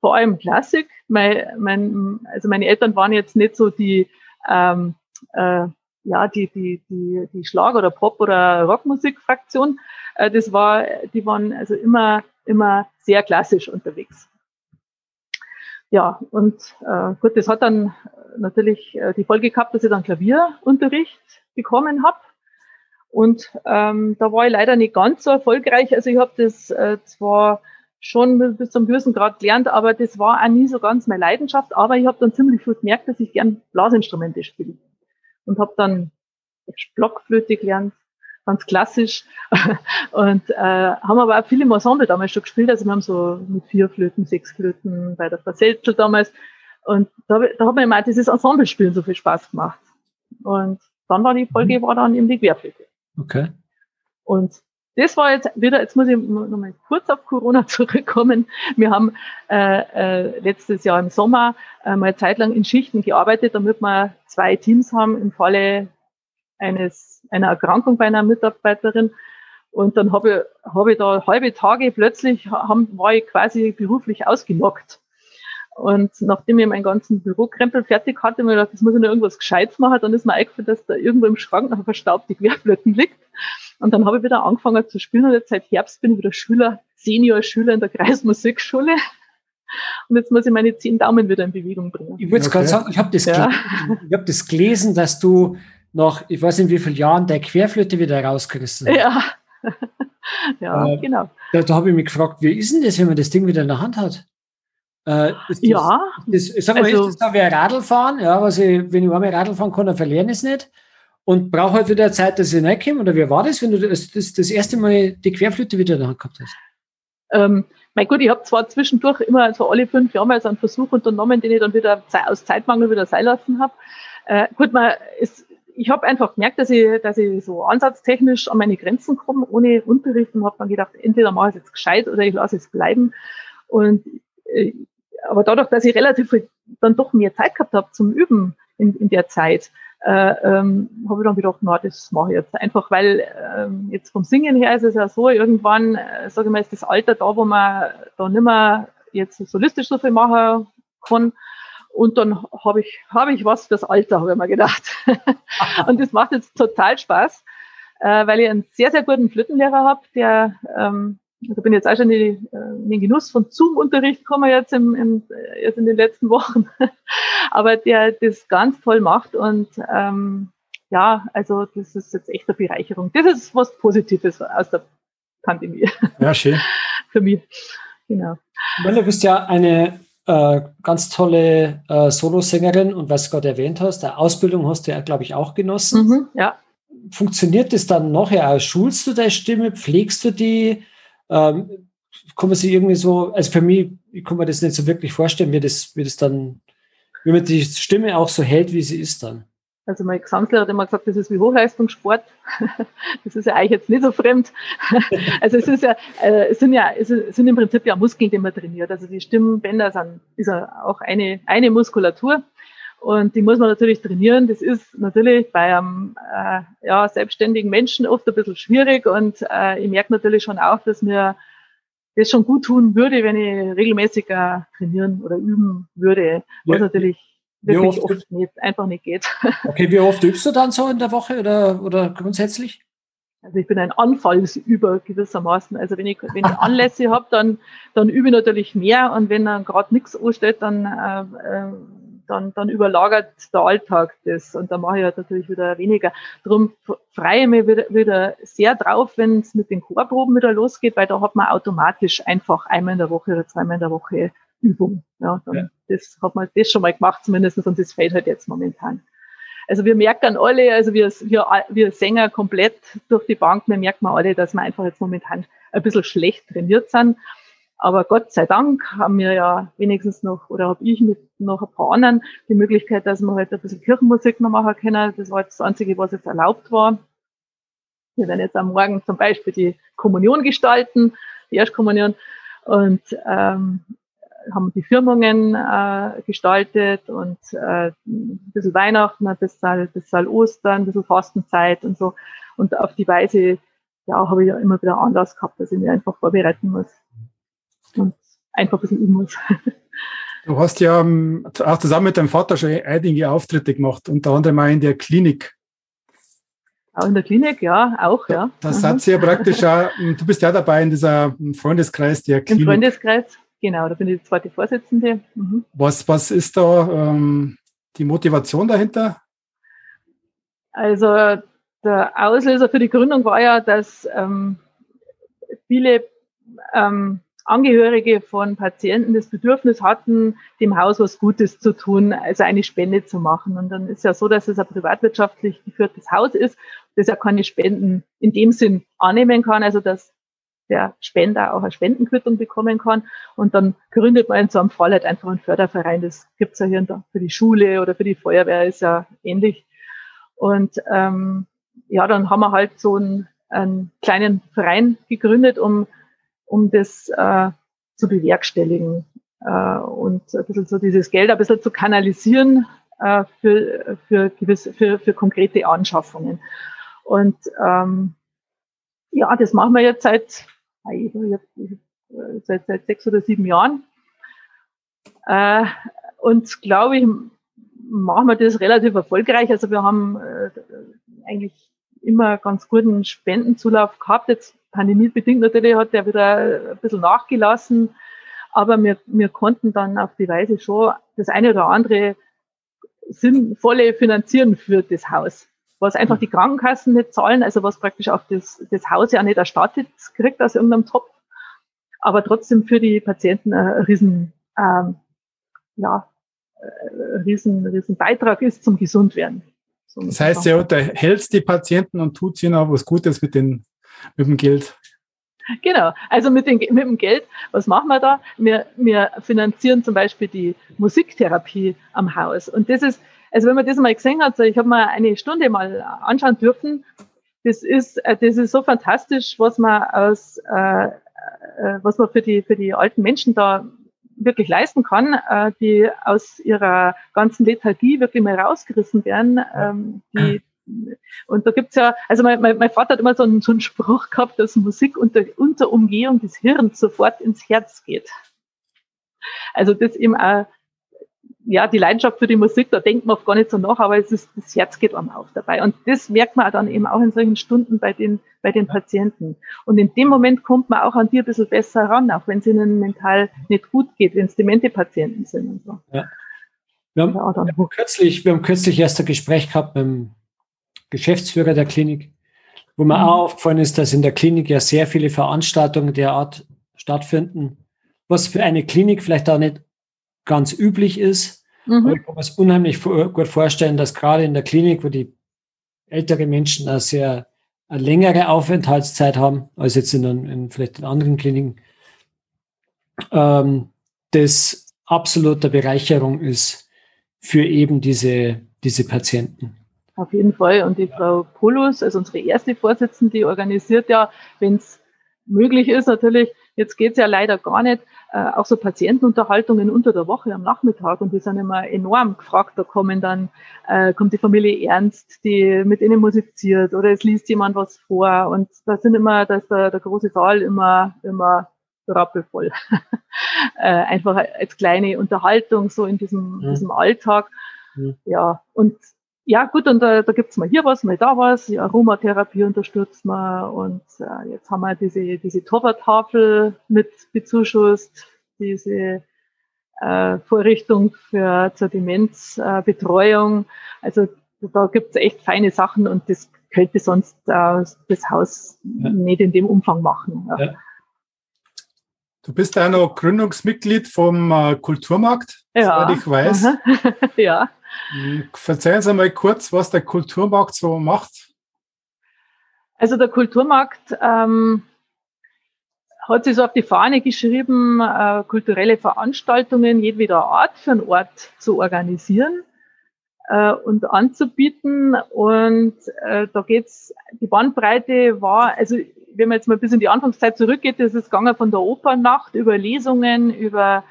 Vor allem Klassik. Mein, mein, also meine Eltern waren jetzt nicht so die ähm, äh, ja, die, die, die, die Schlag- oder Pop- oder Rockmusikfraktion, äh, das war, die waren also immer, immer sehr klassisch unterwegs. Ja, und äh, gut, das hat dann natürlich äh, die Folge gehabt, dass ich dann Klavierunterricht bekommen habe. Und ähm, da war ich leider nicht ganz so erfolgreich. Also ich habe das äh, zwar schon bis zum gewissen Grad gelernt, aber das war auch nie so ganz meine Leidenschaft. Aber ich habe dann ziemlich viel gemerkt, dass ich gern Blasinstrumente spiele und habe dann Blockflöte gelernt, ganz klassisch. und äh, haben aber auch viele im Ensemble damals schon gespielt. Also wir haben so mit vier Flöten, sechs Flöten bei der Verseltel damals. Und da, da hat mir immer dieses Ensemble-Spielen so viel Spaß gemacht. Und dann war die Folge, mhm. war dann eben die Querflöte. Okay. Und das war jetzt wieder, jetzt muss ich nochmal kurz auf Corona zurückkommen. Wir haben äh, äh, letztes Jahr im Sommer äh, mal zeitlang in Schichten gearbeitet, damit wir zwei Teams haben im Falle eines, einer Erkrankung bei einer Mitarbeiterin. Und dann habe ich, hab ich da halbe Tage plötzlich, haben, war ich quasi beruflich ausgelockt. Und nachdem ich meinen ganzen Bürokrempel fertig hatte, mir gedacht, das muss ich noch irgendwas Gescheites machen, dann ist mir eingefallen, dass da irgendwo im Schrank noch verstaubte Querflöten liegt. Und dann habe ich wieder angefangen zu spielen und jetzt seit Herbst bin ich wieder Schüler, Senior-Schüler in der Kreismusikschule. Und jetzt muss ich meine zehn Daumen wieder in Bewegung bringen. Ich würde okay. gerade sagen, ich habe das, ja. hab das gelesen, dass du nach, ich weiß nicht wie vielen Jahren, der Querflöte wieder rausgerissen hast. Ja, ja äh, genau. Da, da habe ich mich gefragt, wie ist denn das, wenn man das Ding wieder in der Hand hat? Äh, das, ja. Das, sag mal, also, ist das da wie ein Radlfahren? Ja, was ich, wenn ich einmal Radl fahren kann, dann verlieren es nicht und brauche halt wieder Zeit, dass ich reinkomme? Oder wie war das, wenn du das, das, das erste Mal die Querflöte wieder in der Hand gehabt hast? Ähm, mein Gott, ich habe zwar zwischendurch immer so alle fünf Jahre mal so einen Versuch unternommen, den ich dann wieder aus Zeitmangel wieder sein lassen habe. Äh, gut, man ist, ich habe einfach gemerkt, dass ich, dass ich so ansatztechnisch an meine Grenzen komme, ohne Unterricht und habe dann gedacht, entweder mache ich es jetzt gescheit oder ich lasse es bleiben. Und äh, aber dadurch, dass ich relativ dann doch mehr Zeit gehabt habe zum Üben in, in der Zeit, äh, ähm, habe ich dann gedacht, na, das mache ich jetzt einfach, weil ähm, jetzt vom Singen her ist es ja so, irgendwann, äh, sage ich mal, ist das Alter da, wo man da nicht mehr jetzt solistisch so viel machen kann. Und dann habe ich, habe ich was fürs Alter, habe ich mir gedacht. und das macht jetzt total Spaß, äh, weil ich einen sehr, sehr guten Flötenlehrer habe, der ähm, da bin jetzt auch schon in, äh, in den Genuss von Zoom-Unterricht gekommen jetzt, im, im, jetzt in den letzten Wochen. Aber der das ganz toll macht und ähm, ja, also das ist jetzt echt eine Bereicherung. Das ist was Positives aus der Pandemie. Ja, schön. Für mich. Genau. Weil du bist ja eine äh, ganz tolle äh, Solosängerin und was du gerade erwähnt hast, der Ausbildung hast du ja, glaube ich, auch genossen. Mhm, ja. Funktioniert das dann nachher? Schulst du deine Stimme? Pflegst du die? Ähm, kann man sich irgendwie so, also für mich, ich kann mir das nicht so wirklich vorstellen, wie das, wie das dann, wie man die Stimme auch so hält, wie sie ist dann. Also mein Gesamtlehrer hat immer gesagt, das ist wie Hochleistungssport. Das ist ja eigentlich jetzt nicht so fremd. Also es ist ja, äh, es sind ja, es sind im Prinzip ja Muskeln, die man trainiert. Also die Stimmbänder sind, ist ja auch eine, eine Muskulatur. Und die muss man natürlich trainieren. Das ist natürlich bei einem äh, ja, selbstständigen Menschen oft ein bisschen schwierig. Und äh, ich merke natürlich schon auch, dass mir das schon gut tun würde, wenn ich regelmäßiger trainieren oder üben würde, was ja. natürlich wirklich oft, oft nicht, einfach nicht geht. Okay, wie oft übst du dann so in der Woche oder, oder grundsätzlich? Also ich bin ein Anfallsüber gewissermaßen. Also wenn ich, wenn ich Anlässe habe, dann, dann übe ich natürlich mehr und wenn dann gerade nichts ansteht, dann, äh, äh, dann, dann überlagert der Alltag das und dann mache ich halt natürlich wieder weniger. Darum freue ich mich wieder, wieder sehr drauf, wenn es mit den Chorproben wieder losgeht, weil da hat man automatisch einfach einmal in der Woche oder zweimal in der Woche Übung. Ja, dann, ja. das hat man das schon mal gemacht zumindest und das fällt halt jetzt momentan. Also wir merken alle, also wir, wir, wir Sänger komplett durch die Bank, wir merken alle, dass wir einfach jetzt momentan ein bisschen schlecht trainiert sind. Aber Gott sei Dank haben wir ja wenigstens noch, oder habe ich mit noch ein paar anderen die Möglichkeit, dass wir halt ein bisschen Kirchenmusik noch machen können. Das war jetzt das Einzige, was jetzt erlaubt war. Wir werden jetzt am Morgen zum Beispiel die Kommunion gestalten, die Erstkommunion. Und ähm, haben die Firmungen äh, gestaltet und äh, ein bisschen Weihnachten, ein bisschen, bisschen Ostern, ein bisschen Fastenzeit und so. Und auf die Weise, ja, habe ich ja immer wieder Anlass gehabt, dass ich mich einfach vorbereiten muss und einfach ein bisschen üben muss. Du hast ja ähm, auch zusammen mit deinem Vater schon einige Auftritte gemacht, unter anderem auch in der Klinik. Auch in der Klinik, ja, auch, ja. Das mhm. hat ja praktisch auch, du bist ja dabei in dieser Freundeskreis der Klinik. Im Freundeskreis, Genau, da bin ich die zweite Vorsitzende. Mhm. Was, was ist da ähm, die Motivation dahinter? Also der Auslöser für die Gründung war ja, dass ähm, viele ähm, Angehörige von Patienten das Bedürfnis hatten, dem Haus was Gutes zu tun, also eine Spende zu machen. Und dann ist ja so, dass es ein privatwirtschaftlich geführtes Haus ist, das ja keine Spenden in dem Sinn annehmen kann, also dass der Spender auch eine Spendenquittung bekommen kann. Und dann gründet man in so einem Fall halt einfach einen Förderverein. Das gibt's ja hier für die Schule oder für die Feuerwehr ist ja ähnlich. Und ähm, ja, dann haben wir halt so einen, einen kleinen Verein gegründet, um, um das äh, zu bewerkstelligen äh, und ein bisschen so dieses Geld ein bisschen zu kanalisieren äh, für, für, gewisse, für, für konkrete Anschaffungen. Und ähm, ja, das machen wir jetzt seit seit, seit sechs oder sieben Jahren. Äh, und glaube ich, machen wir das relativ erfolgreich. Also wir haben äh, eigentlich immer ganz guten Spendenzulauf gehabt. Jetzt pandemiebedingt natürlich hat der wieder ein bisschen nachgelassen. Aber wir, wir konnten dann auf die Weise schon das eine oder andere sinnvolle finanzieren für das Haus was einfach die Krankenkassen nicht zahlen, also was praktisch auch das, das Haus ja nicht erstattet kriegt aus irgendeinem Topf, aber trotzdem für die Patienten ein riesen, ähm, ja, ein riesen, riesen Beitrag ist zum Gesundwerden. So das heißt, da hältst die Patienten und tut ihnen auch was Gutes mit, den, mit dem Geld. Genau, also mit, den, mit dem Geld, was machen wir da? Wir, wir finanzieren zum Beispiel die Musiktherapie am Haus. Und das ist, also wenn man das mal gesehen hat, ich habe mal eine Stunde mal anschauen dürfen, das ist, äh, das ist so fantastisch, was man aus, äh, äh, was man für die, für die alten Menschen da wirklich leisten kann, äh, die aus ihrer ganzen Lethargie wirklich mal rausgerissen werden. Ähm, die, und da gibt's ja, also mein, mein, mein Vater hat immer so einen, so einen Spruch gehabt, dass Musik unter, unter Umgehung des Hirns sofort ins Herz geht. Also das eben auch ja, die Leidenschaft für die Musik, da denkt man oft gar nicht so nach, aber es ist, das Herz geht einem auf dabei. Und das merkt man dann eben auch in solchen Stunden bei den, bei den Patienten. Und in dem Moment kommt man auch an die ein bisschen besser ran, auch wenn es ihnen mental nicht gut geht, wenn es demente Patienten sind und so. Ja. Wir haben, wir haben kürzlich, wir haben kürzlich erst ein Gespräch gehabt mit dem Geschäftsführer der Klinik, wo mir mhm. auch aufgefallen ist, dass in der Klinik ja sehr viele Veranstaltungen der Art stattfinden, was für eine Klinik vielleicht auch nicht ganz üblich ist. Mhm. Aber ich kann mir es unheimlich gut vorstellen, dass gerade in der Klinik, wo die ältere Menschen eine sehr eine längere Aufenthaltszeit haben, als jetzt in, in vielleicht in anderen Kliniken, ähm, das absolute Bereicherung ist für eben diese, diese Patienten. Auf jeden Fall. Und die Frau Polus, also unsere erste Vorsitzende, die organisiert ja, wenn es möglich ist, natürlich Jetzt geht's ja leider gar nicht. Äh, auch so Patientenunterhaltungen unter der Woche am Nachmittag und die sind immer enorm gefragt. Da kommen dann, äh, kommt die Familie Ernst, die mit ihnen musiziert oder es liest jemand was vor und da sind immer, da ist der, der große Saal immer, immer rappelvoll. äh, einfach als kleine Unterhaltung so in diesem, mhm. diesem Alltag. Mhm. Ja, und ja, gut, und da, da gibt's mal hier was, mal da was. Die Aromatherapie unterstützt man. Und äh, jetzt haben wir diese, diese Torwarttafel mit bezuschusst, diese äh, Vorrichtung für zur Demenzbetreuung. Äh, also da gibt's echt feine Sachen und das könnte sonst äh, das Haus ja. nicht in dem Umfang machen. Ja. Ja. Du bist ja noch Gründungsmitglied vom äh, Kulturmarkt, ja. soweit ich weiß. ja. Erzählen Sie mal kurz, was der Kulturmarkt so macht. Also der Kulturmarkt ähm, hat sich so auf die Fahne geschrieben, äh, kulturelle Veranstaltungen jedweder Art für einen Ort zu organisieren äh, und anzubieten. Und äh, da geht's, die Bandbreite war, also wenn man jetzt mal bis in die Anfangszeit zurückgeht, ist es gegangen von der Opernnacht über Lesungen, über,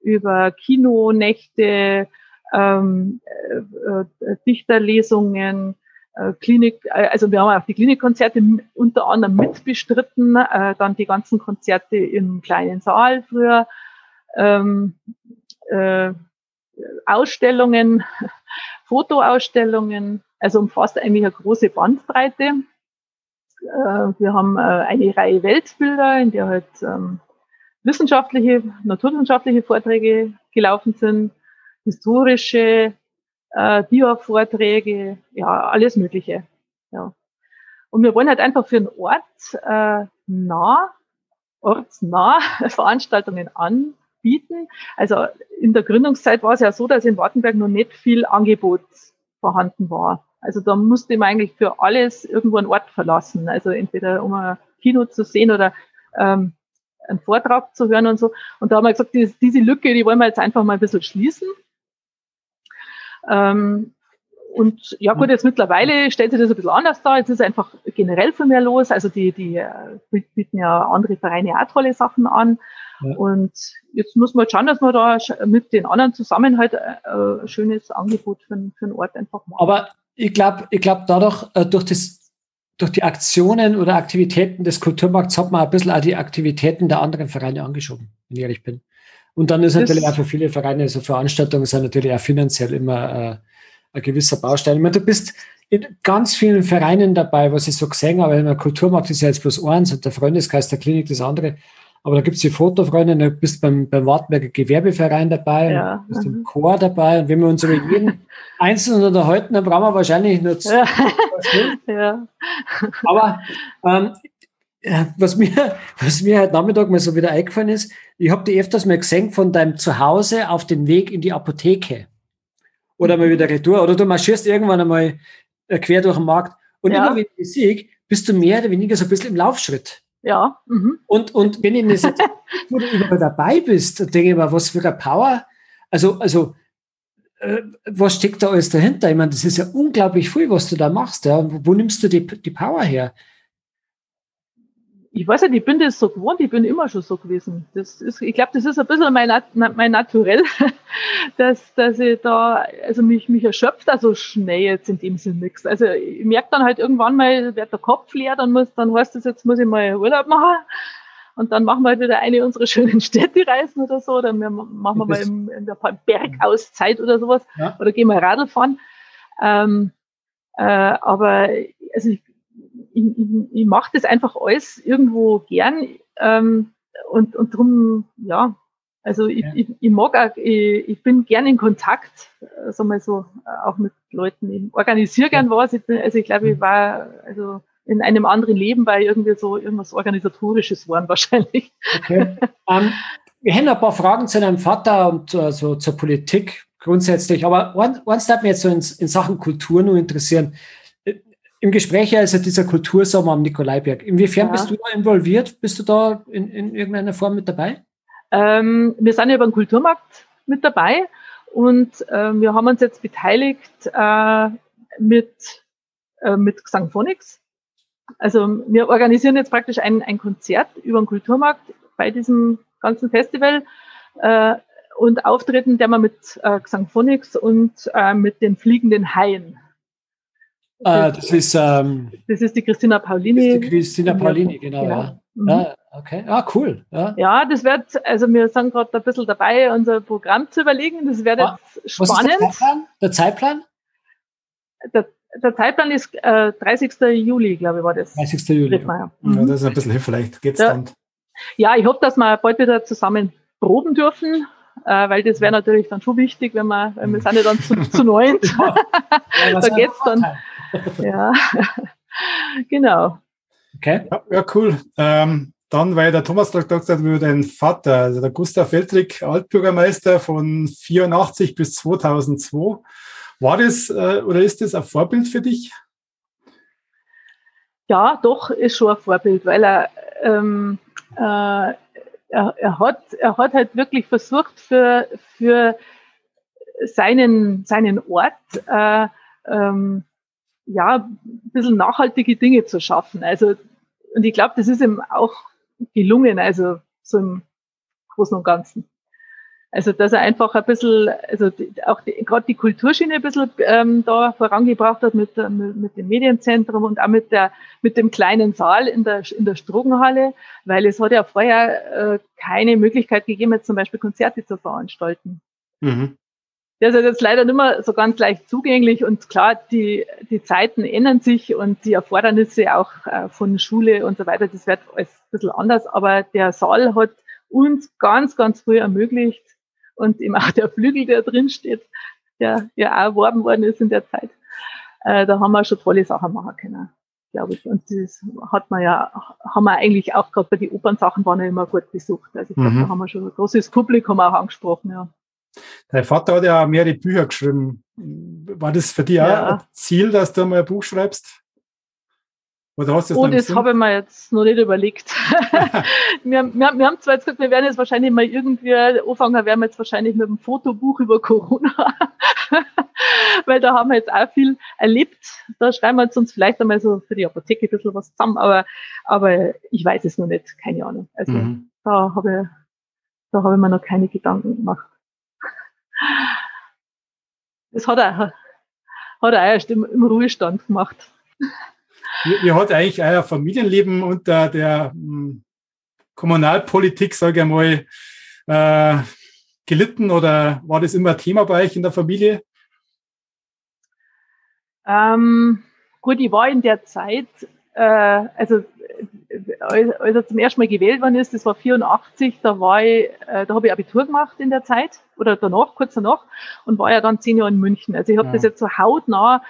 über Kinonächte, ähm, äh, äh, Dichterlesungen, äh, Klinik, äh, also wir haben auch die Klinikkonzerte unter anderem mitbestritten, äh, dann die ganzen Konzerte im kleinen Saal früher, ähm, äh, Ausstellungen, Fotoausstellungen, also umfasst eigentlich eine große Bandbreite. Äh, wir haben eine Reihe Weltbilder, in der halt ähm, wissenschaftliche, naturwissenschaftliche Vorträge gelaufen sind historische äh, Dia-Vorträge, ja, alles Mögliche. Ja. Und wir wollen halt einfach für einen Ort äh, nah, ortsnah Veranstaltungen anbieten. Also in der Gründungszeit war es ja so, dass in Wartenberg noch nicht viel Angebot vorhanden war. Also da musste man eigentlich für alles irgendwo einen Ort verlassen. Also entweder um ein Kino zu sehen oder ähm, einen Vortrag zu hören und so. Und da haben wir gesagt, diese Lücke, die wollen wir jetzt einfach mal ein bisschen schließen. Ähm, und ja gut, jetzt mittlerweile stellt sich das ein bisschen anders dar. Jetzt ist einfach generell viel mehr los. Also die, die äh, bieten ja andere Vereine auch tolle Sachen an. Ja. Und jetzt muss man schauen, dass man da mit den anderen zusammen halt äh, ein schönes Angebot für, für einen Ort einfach machen. Aber ich glaube, ich glaube dadurch, äh, durch das durch die Aktionen oder Aktivitäten des Kulturmarkts hat man ein bisschen auch die Aktivitäten der anderen Vereine angeschoben, wenn ich ehrlich bin. Und dann ist das natürlich auch für viele Vereine, so Veranstaltungen sind natürlich auch finanziell immer äh, ein gewisser Baustein. Ich meine, du bist in ganz vielen Vereinen dabei, was ich so gesehen habe. Der Kulturmarkt ist ja jetzt bloß eins und der Freundeskreis der Klinik das andere. Aber da gibt es die Fotofreunde, du bist beim, beim Wartenberger Gewerbeverein dabei, ja. bist im Chor dabei. Und wenn wir uns über jeden Einzelnen unterhalten, dann brauchen wir wahrscheinlich nur zwei. Ja. ja. Aber ähm, was mir, was mir heute Nachmittag mal so wieder eingefallen ist, ich habe die öfters mal gesehen von deinem Zuhause auf dem Weg in die Apotheke. Oder mal wieder retour. Oder du marschierst irgendwann einmal äh, quer durch den Markt. Und ja. immer wenn ich sehe, bist du mehr oder weniger so ein bisschen im Laufschritt. Ja. Mhm. Und, und wenn ich das jetzt, wo du überall dabei bist, denke ich mir, was für eine Power. Also, also, äh, was steckt da alles dahinter? Ich meine, das ist ja unglaublich viel, was du da machst. Ja. Wo, wo nimmst du die, die Power her? Ich weiß nicht, ich bin das so gewohnt, ich bin immer schon so gewesen. Das ist, ich glaube, das ist ein bisschen mein, mein Naturell, dass, dass ich da, also mich, mich erschöpft da so schnell jetzt in dem Sinn nichts. Also ich merke dann halt irgendwann mal, wird der Kopf leer, dann muss, dann heißt das, jetzt muss ich mal Urlaub machen. Und dann machen wir halt wieder eine unserer schönen Städtereisen oder so, oder wir machen wir mal im, in der Bergauszeit oder sowas, ja. oder gehen mal Radl fahren. Ähm, äh, aber also ich, ich, ich, ich mache das einfach alles irgendwo gern ähm, und, und drum, ja, also ich, ja. ich, ich mag auch, ich, ich bin gern in Kontakt, äh, sag mal so, äh, auch mit Leuten. Ich organisiere gern was. Ich bin, also ich glaube, ich mhm. war also in einem anderen Leben bei irgendwie so irgendwas Organisatorisches waren wahrscheinlich. Okay. um, ähm, wir haben ein paar Fragen zu deinem Vater und uh, so zur Politik grundsätzlich, aber eins darf mich jetzt so in, in Sachen Kultur nur interessieren im Gespräch also dieser Kultursommer am Nikolaiberg. Inwiefern ja. bist du da involviert? Bist du da in, in irgendeiner Form mit dabei? Ähm, wir sind ja beim Kulturmarkt mit dabei und äh, wir haben uns jetzt beteiligt äh, mit, äh, mit Gesangphonics. Also wir organisieren jetzt praktisch ein, ein Konzert über den Kulturmarkt bei diesem ganzen Festival äh, und auftreten der wir mit äh, Xangphonics und äh, mit den fliegenden Haien. Ah, das ist, ähm, das ist die Christina Paulini. Die Christina Paulini, genau. genau. Ja. Mhm. ja. okay. Ah, cool. Ja, ja das wird, also wir sind gerade ein bisschen dabei, unser Programm zu überlegen. Das wird ah, jetzt spannend. der Zeitplan? Der, der Zeitplan ist äh, 30. Juli, glaube ich, war das. 30. Juli. Ja. Mhm. ja, das ist ein bisschen vielleicht. Geht's ja. dann? Ja, ich hoffe, dass wir bald wieder zusammen proben dürfen äh, weil das wäre natürlich dann schon wichtig, wenn wir, wenn wir sind ja dann zu, zu neunt. Ja, da geht's dann. Ja, genau. Okay. Ja, ja cool. Ähm, dann, weil der Thomas gesagt hat über den Vater, also der Gustav Weltrick, Altbürgermeister von 84 bis 2002. War das äh, oder ist das ein Vorbild für dich? Ja, doch, ist schon ein Vorbild, weil er ähm, äh, er, er, hat, er hat halt wirklich versucht, für, für seinen, seinen Ort äh, ähm, ja, ein bisschen nachhaltige Dinge zu schaffen. Also, und ich glaube, das ist ihm auch gelungen, also so im Großen und Ganzen. Also, dass er einfach ein bisschen, also auch gerade die Kulturschiene ein bisschen ähm, da vorangebracht hat mit, mit, mit, dem Medienzentrum und auch mit, der, mit dem kleinen Saal in der, in der Strogenhalle, weil es hat ja vorher äh, keine Möglichkeit gegeben, jetzt zum Beispiel Konzerte zu veranstalten. Mhm. Der ist jetzt leider nicht mehr so ganz leicht zugänglich und klar, die, die Zeiten ändern sich und die Erfordernisse auch äh, von Schule und so weiter, das wird alles ein bisschen anders, aber der Saal hat uns ganz, ganz früh ermöglicht, und eben auch der Flügel, der drin steht, der ja auch erworben worden ist in der Zeit. Äh, da haben wir schon tolle Sachen machen können, glaube ich. Und das hat man ja, haben wir eigentlich auch gerade bei den Opernsachen waren ja immer gut besucht. Also ich glaube, mhm. da haben wir schon ein großes Publikum auch angesprochen, ja. Dein Vater hat ja mehrere Bücher geschrieben. War das für dich ja. auch ein Ziel, dass du mal ein Buch schreibst? Oder hast du oh, das habe ich mir jetzt noch nicht überlegt. wir, wir, wir, haben zwar jetzt gesagt, wir werden jetzt wahrscheinlich mal irgendwie anfangen, werden wir jetzt wahrscheinlich mit einem Fotobuch über Corona. Weil da haben wir jetzt auch viel erlebt. Da schreiben wir jetzt uns vielleicht einmal so für die Apotheke ein bisschen was zusammen, aber, aber ich weiß es noch nicht, keine Ahnung. Also mhm. da habe ich, da habe ich mir noch keine Gedanken gemacht. Das hat er, hat er erst im, im Ruhestand gemacht. Wie, wie hat eigentlich euer Familienleben unter der hm, Kommunalpolitik, sage ich mal, äh, gelitten oder war das immer Thema bei euch in der Familie? Ähm, gut, ich war in der Zeit, äh, also als er zum ersten Mal gewählt worden ist, das war 84, da war ich, äh, da habe ich Abitur gemacht in der Zeit oder danach, kurz danach und war ja dann zehn Jahre in München. Also ich habe ja. das jetzt so hautnah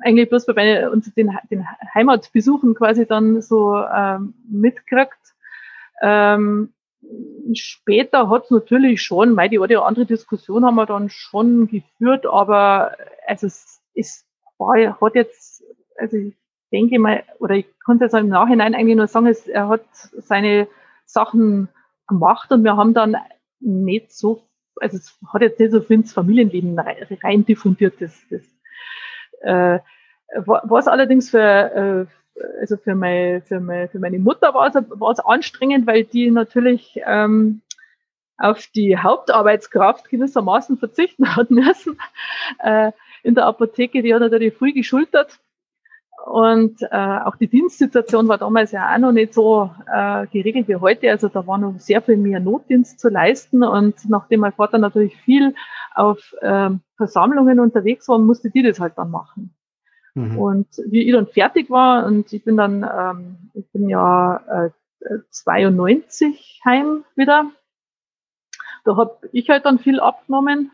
eigentlich bloß bei uns den, den Heimatbesuchen quasi dann so ähm, mitkriegt. Ähm, später hat es natürlich schon, weil die oder andere Diskussion haben wir dann schon geführt, aber also es, es war, hat jetzt, also ich denke mal, oder ich konnte jetzt im Nachhinein eigentlich nur sagen, es, er hat seine Sachen gemacht und wir haben dann nicht so, also es hat jetzt nicht so viel ins Familienleben rein diffundiert, das, das äh, was allerdings für, äh, also für, mein, für, mein, für meine Mutter war es, war es anstrengend, weil die natürlich ähm, auf die Hauptarbeitskraft gewissermaßen verzichten hat müssen. Äh, in der Apotheke, die hat natürlich früh geschultert. Und äh, auch die Dienstsituation war damals ja auch noch nicht so äh, geregelt wie heute. Also da war noch sehr viel mehr Notdienst zu leisten. Und nachdem mein Vater natürlich viel auf ähm, Versammlungen unterwegs war, musste die das halt dann machen. Mhm. Und wie ich dann fertig war und ich bin dann, ähm, ich bin ja äh, 92 heim wieder, da habe ich halt dann viel abgenommen.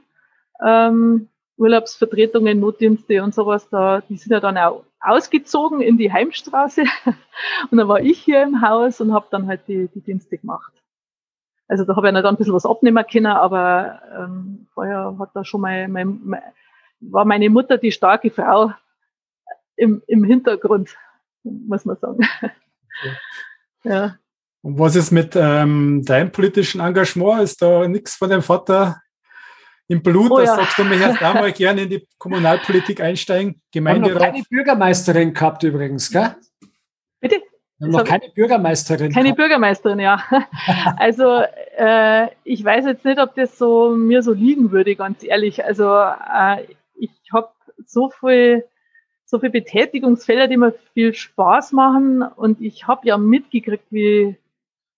Ähm, Urlaubsvertretungen, Notdienste und sowas, da, die sind ja dann auch ausgezogen in die Heimstraße. Und dann war ich hier im Haus und habe dann halt die, die Dienste gemacht. Also da habe ich nicht ein bisschen was abnehmen können, aber ähm, vorher hat da schon mal mein, mein, war meine Mutter die starke Frau im, im Hintergrund, muss man sagen. Ja. ja. Und was ist mit ähm, deinem politischen Engagement? Ist da nichts von deinem Vater im Blut, oh, ja. sagst du, mir erst einmal gerne in die Kommunalpolitik einsteigen. Gemeinderat. Ich habe keine Bürgermeisterin gehabt übrigens, gell? Bitte? noch keine Bürgermeisterin. Keine Bürgermeisterin, ja. also äh, ich weiß jetzt nicht, ob das so mir so liegen würde, ganz ehrlich. Also äh, ich habe so viel so viele Betätigungsfelder, die mir viel Spaß machen und ich habe ja mitgekriegt, wie,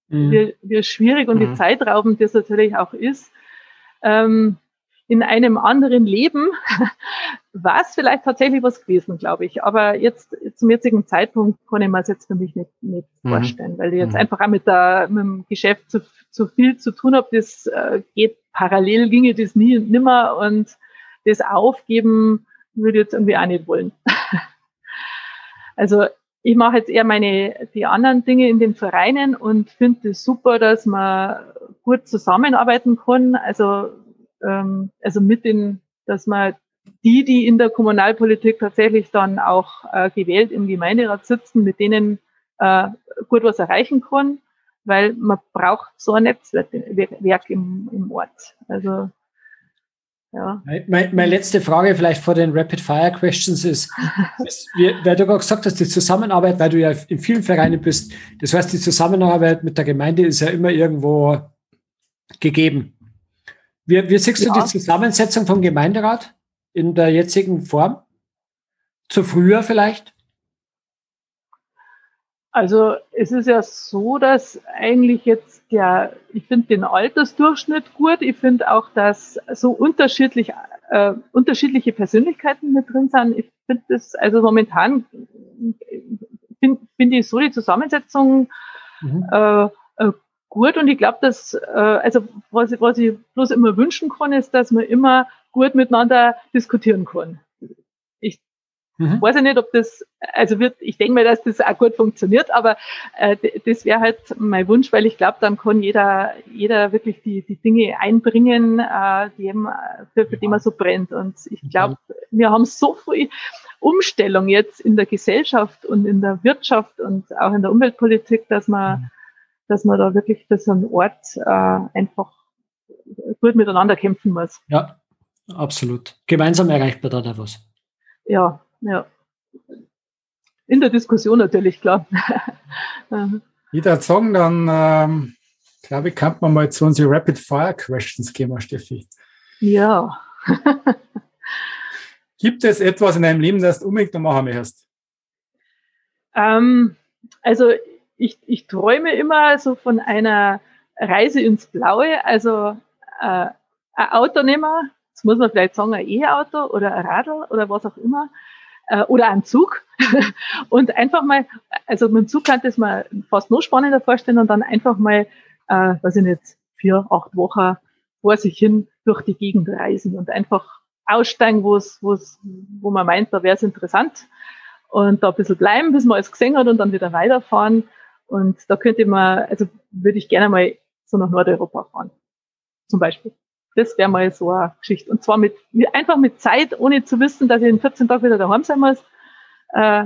mhm. wie, wie schwierig und mhm. wie zeitraubend das natürlich auch ist. Ähm, in einem anderen Leben war es vielleicht tatsächlich was gewesen, glaube ich. Aber jetzt zum jetzigen Zeitpunkt kann ich mir es jetzt für mich nicht, nicht mhm. vorstellen, weil ich jetzt mhm. einfach auch mit, der, mit dem Geschäft zu, zu viel zu tun habe. Das äh, geht parallel, ginge das nie und nimmer und das Aufgeben würde ich jetzt irgendwie auch nicht wollen. also ich mache jetzt eher meine die anderen Dinge in den Vereinen und finde es super, dass man gut zusammenarbeiten kann. Also ähm, also mit den, dass man die, die in der Kommunalpolitik tatsächlich dann auch äh, gewählt im Gemeinderat sitzen, mit denen äh, gut was erreichen kann, weil man braucht so ein Netzwerk im, im Ort. Also ja. Meine, meine, letzte Frage vielleicht vor den Rapid Fire Questions ist, ist wie, weil du gerade gesagt hast, die Zusammenarbeit, weil du ja in vielen Vereinen bist, das heißt, die Zusammenarbeit mit der Gemeinde ist ja immer irgendwo gegeben. Wie, wie siehst ja. du die Zusammensetzung vom Gemeinderat in der jetzigen Form? Zu früher vielleicht? Also es ist ja so, dass eigentlich jetzt der, ich finde den Altersdurchschnitt gut. Ich finde auch, dass so unterschiedlich, äh, unterschiedliche Persönlichkeiten mit drin sind. Ich finde das, also momentan finde find ich so die Zusammensetzung mhm. äh, äh, gut und ich glaube, dass, äh, also was ich, was ich bloß immer wünschen kann, ist, dass man immer gut miteinander diskutieren kann. Ich mhm. weiß ja nicht, ob das, also wird, ich denke mal, dass das auch gut funktioniert, aber äh, das wäre halt mein Wunsch, weil ich glaube, dann kann jeder, jeder wirklich die, die Dinge einbringen, äh, die eben, für, für die man so brennt. Und ich glaube, wir haben so viel Umstellung jetzt in der Gesellschaft und in der Wirtschaft und auch in der Umweltpolitik, dass man mhm dass man da wirklich für so einen Ort äh, einfach gut miteinander kämpfen muss. Ja, absolut. Gemeinsam erreicht man da was. Ja, ja. In der Diskussion natürlich, klar. ich würde sagen, dann ähm, glaube ich, kann man mal zu unseren Rapid Fire Questions gehen, Steffi. Ja. Gibt es etwas in deinem Leben, das du unbedingt noch machen möchtest? Ähm, also ich, ich träume immer so von einer Reise ins Blaue, also äh, ein Auto nehmen, jetzt muss man vielleicht sagen, ein E-Auto oder ein Radl oder was auch immer, äh, oder ein Zug. und einfach mal, also mit dem Zug kann das mal fast noch spannender vorstellen und dann einfach mal, äh, weiß ich nicht, vier, acht Wochen vor sich hin durch die Gegend reisen und einfach aussteigen, wo es, wo es, wo man meint, da wäre es interessant und da ein bisschen bleiben, bis man alles gesehen hat und dann wieder weiterfahren. Und da könnte man, also würde ich gerne mal so nach Nordeuropa fahren. Zum Beispiel. Das wäre mal so eine Geschichte. Und zwar mit, einfach mit Zeit, ohne zu wissen, dass ich in 14 Tagen wieder daheim sein muss. Äh,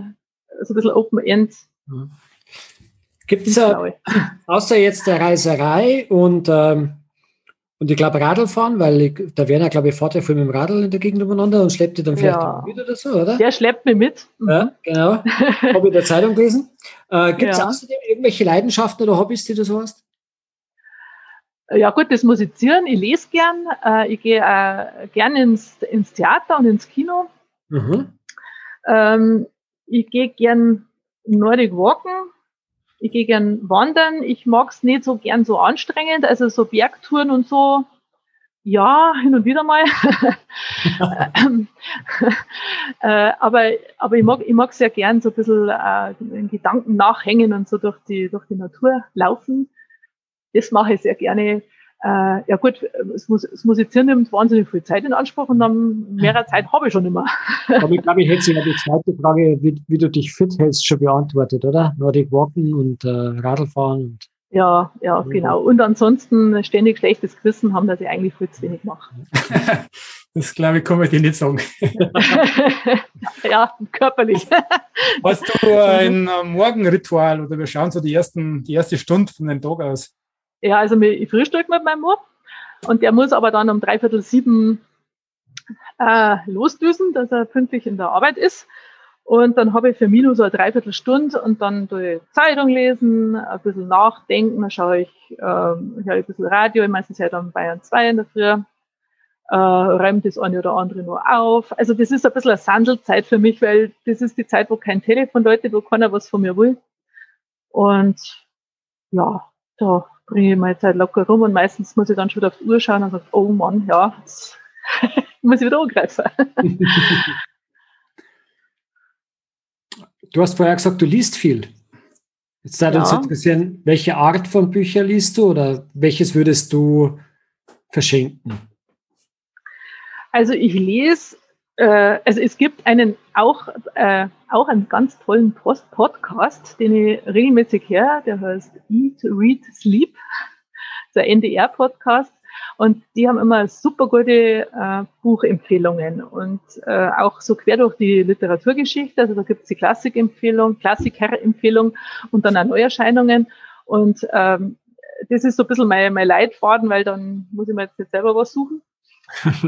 so ein bisschen Open End. Mhm. Gibt es außer jetzt der Reiserei und ähm, und ich glaube Radlfahren, weil ich, der Werner, glaube ich, fährt ja viel mit dem Radl in der Gegend umeinander und schleppt dich dann vielleicht ja. mit oder so, oder? Der schleppt mich mit. Mhm. Ja, genau. Habe ich in der Zeitung gelesen. Äh, Gibt es ja. außerdem irgendwelche Leidenschaften oder Hobbys, die du so hast? Ja gut, das Musizieren, ich lese gern, äh, ich gehe äh, gern ins, ins Theater und ins Kino. Mhm. Ähm, ich gehe gern Nordic Walken, ich gehe gern wandern. Ich mag es nicht so gern so anstrengend, also so Bergtouren und so. Ja, hin und wieder mal. äh, aber aber ich mag ich mag sehr gern so ein bisschen äh, in Gedanken nachhängen und so durch die durch die Natur laufen. Das mache ich sehr gerne äh, ja gut, es, muss, es Musizieren nimmt wahnsinnig viel Zeit in Anspruch und dann mehr Zeit habe ich schon immer. Aber ich glaube, ich hätte ja die zweite Frage, wie, wie, du dich fit hältst, schon beantwortet, oder? Nordic Walken und äh, Radlfahren. Und ja, ja, genau. Und ansonsten ständig schlechtes Gewissen haben, dass ich eigentlich viel zu wenig mache. Das glaube ich, kann man dir nicht sagen. ja, körperlich. Hast du ein Morgenritual oder wir schauen so die, ersten, die erste Stunde von dem Tag aus? Ja, also ich frühstück mit meinem Mann und der muss aber dann um dreiviertel sieben äh, losdüsen, dass er pünktlich in der Arbeit ist. Und dann habe ich für mich nur so eine Dreiviertelstunde und dann die Zeitung lesen, ein bisschen nachdenken, dann schaue ich, äh, höre ein bisschen Radio, meistens ja dann Bayern 2 in der Früh, äh, räume das eine oder andere nur auf. Also das ist ein bisschen eine Sandelzeit für mich, weil das ist die Zeit, wo kein Telefon läutet, wo keiner was von mir will. Und ja, da bringe ich meine Zeit locker rum und meistens muss ich dann schon wieder auf die Uhr schauen und sage, oh Mann, ja, jetzt muss ich wieder angreifen. Du hast vorher gesagt, du liest viel. Jetzt würde ja. uns interessieren, welche Art von Büchern liest du oder welches würdest du verschenken? Also ich lese, äh, also es gibt einen auch, äh, auch einen ganz tollen Post Podcast, den ich regelmäßig höre, der heißt Eat, Read, Sleep, der NDR-Podcast. Und die haben immer super gute äh, Buchempfehlungen und äh, auch so quer durch die Literaturgeschichte. Also da gibt es die Klassikempfehlung, Klassikerempfehlung und dann auch Neuerscheinungen. Und ähm, das ist so ein bisschen mein, mein Leitfaden, weil dann muss ich mir jetzt nicht selber was suchen.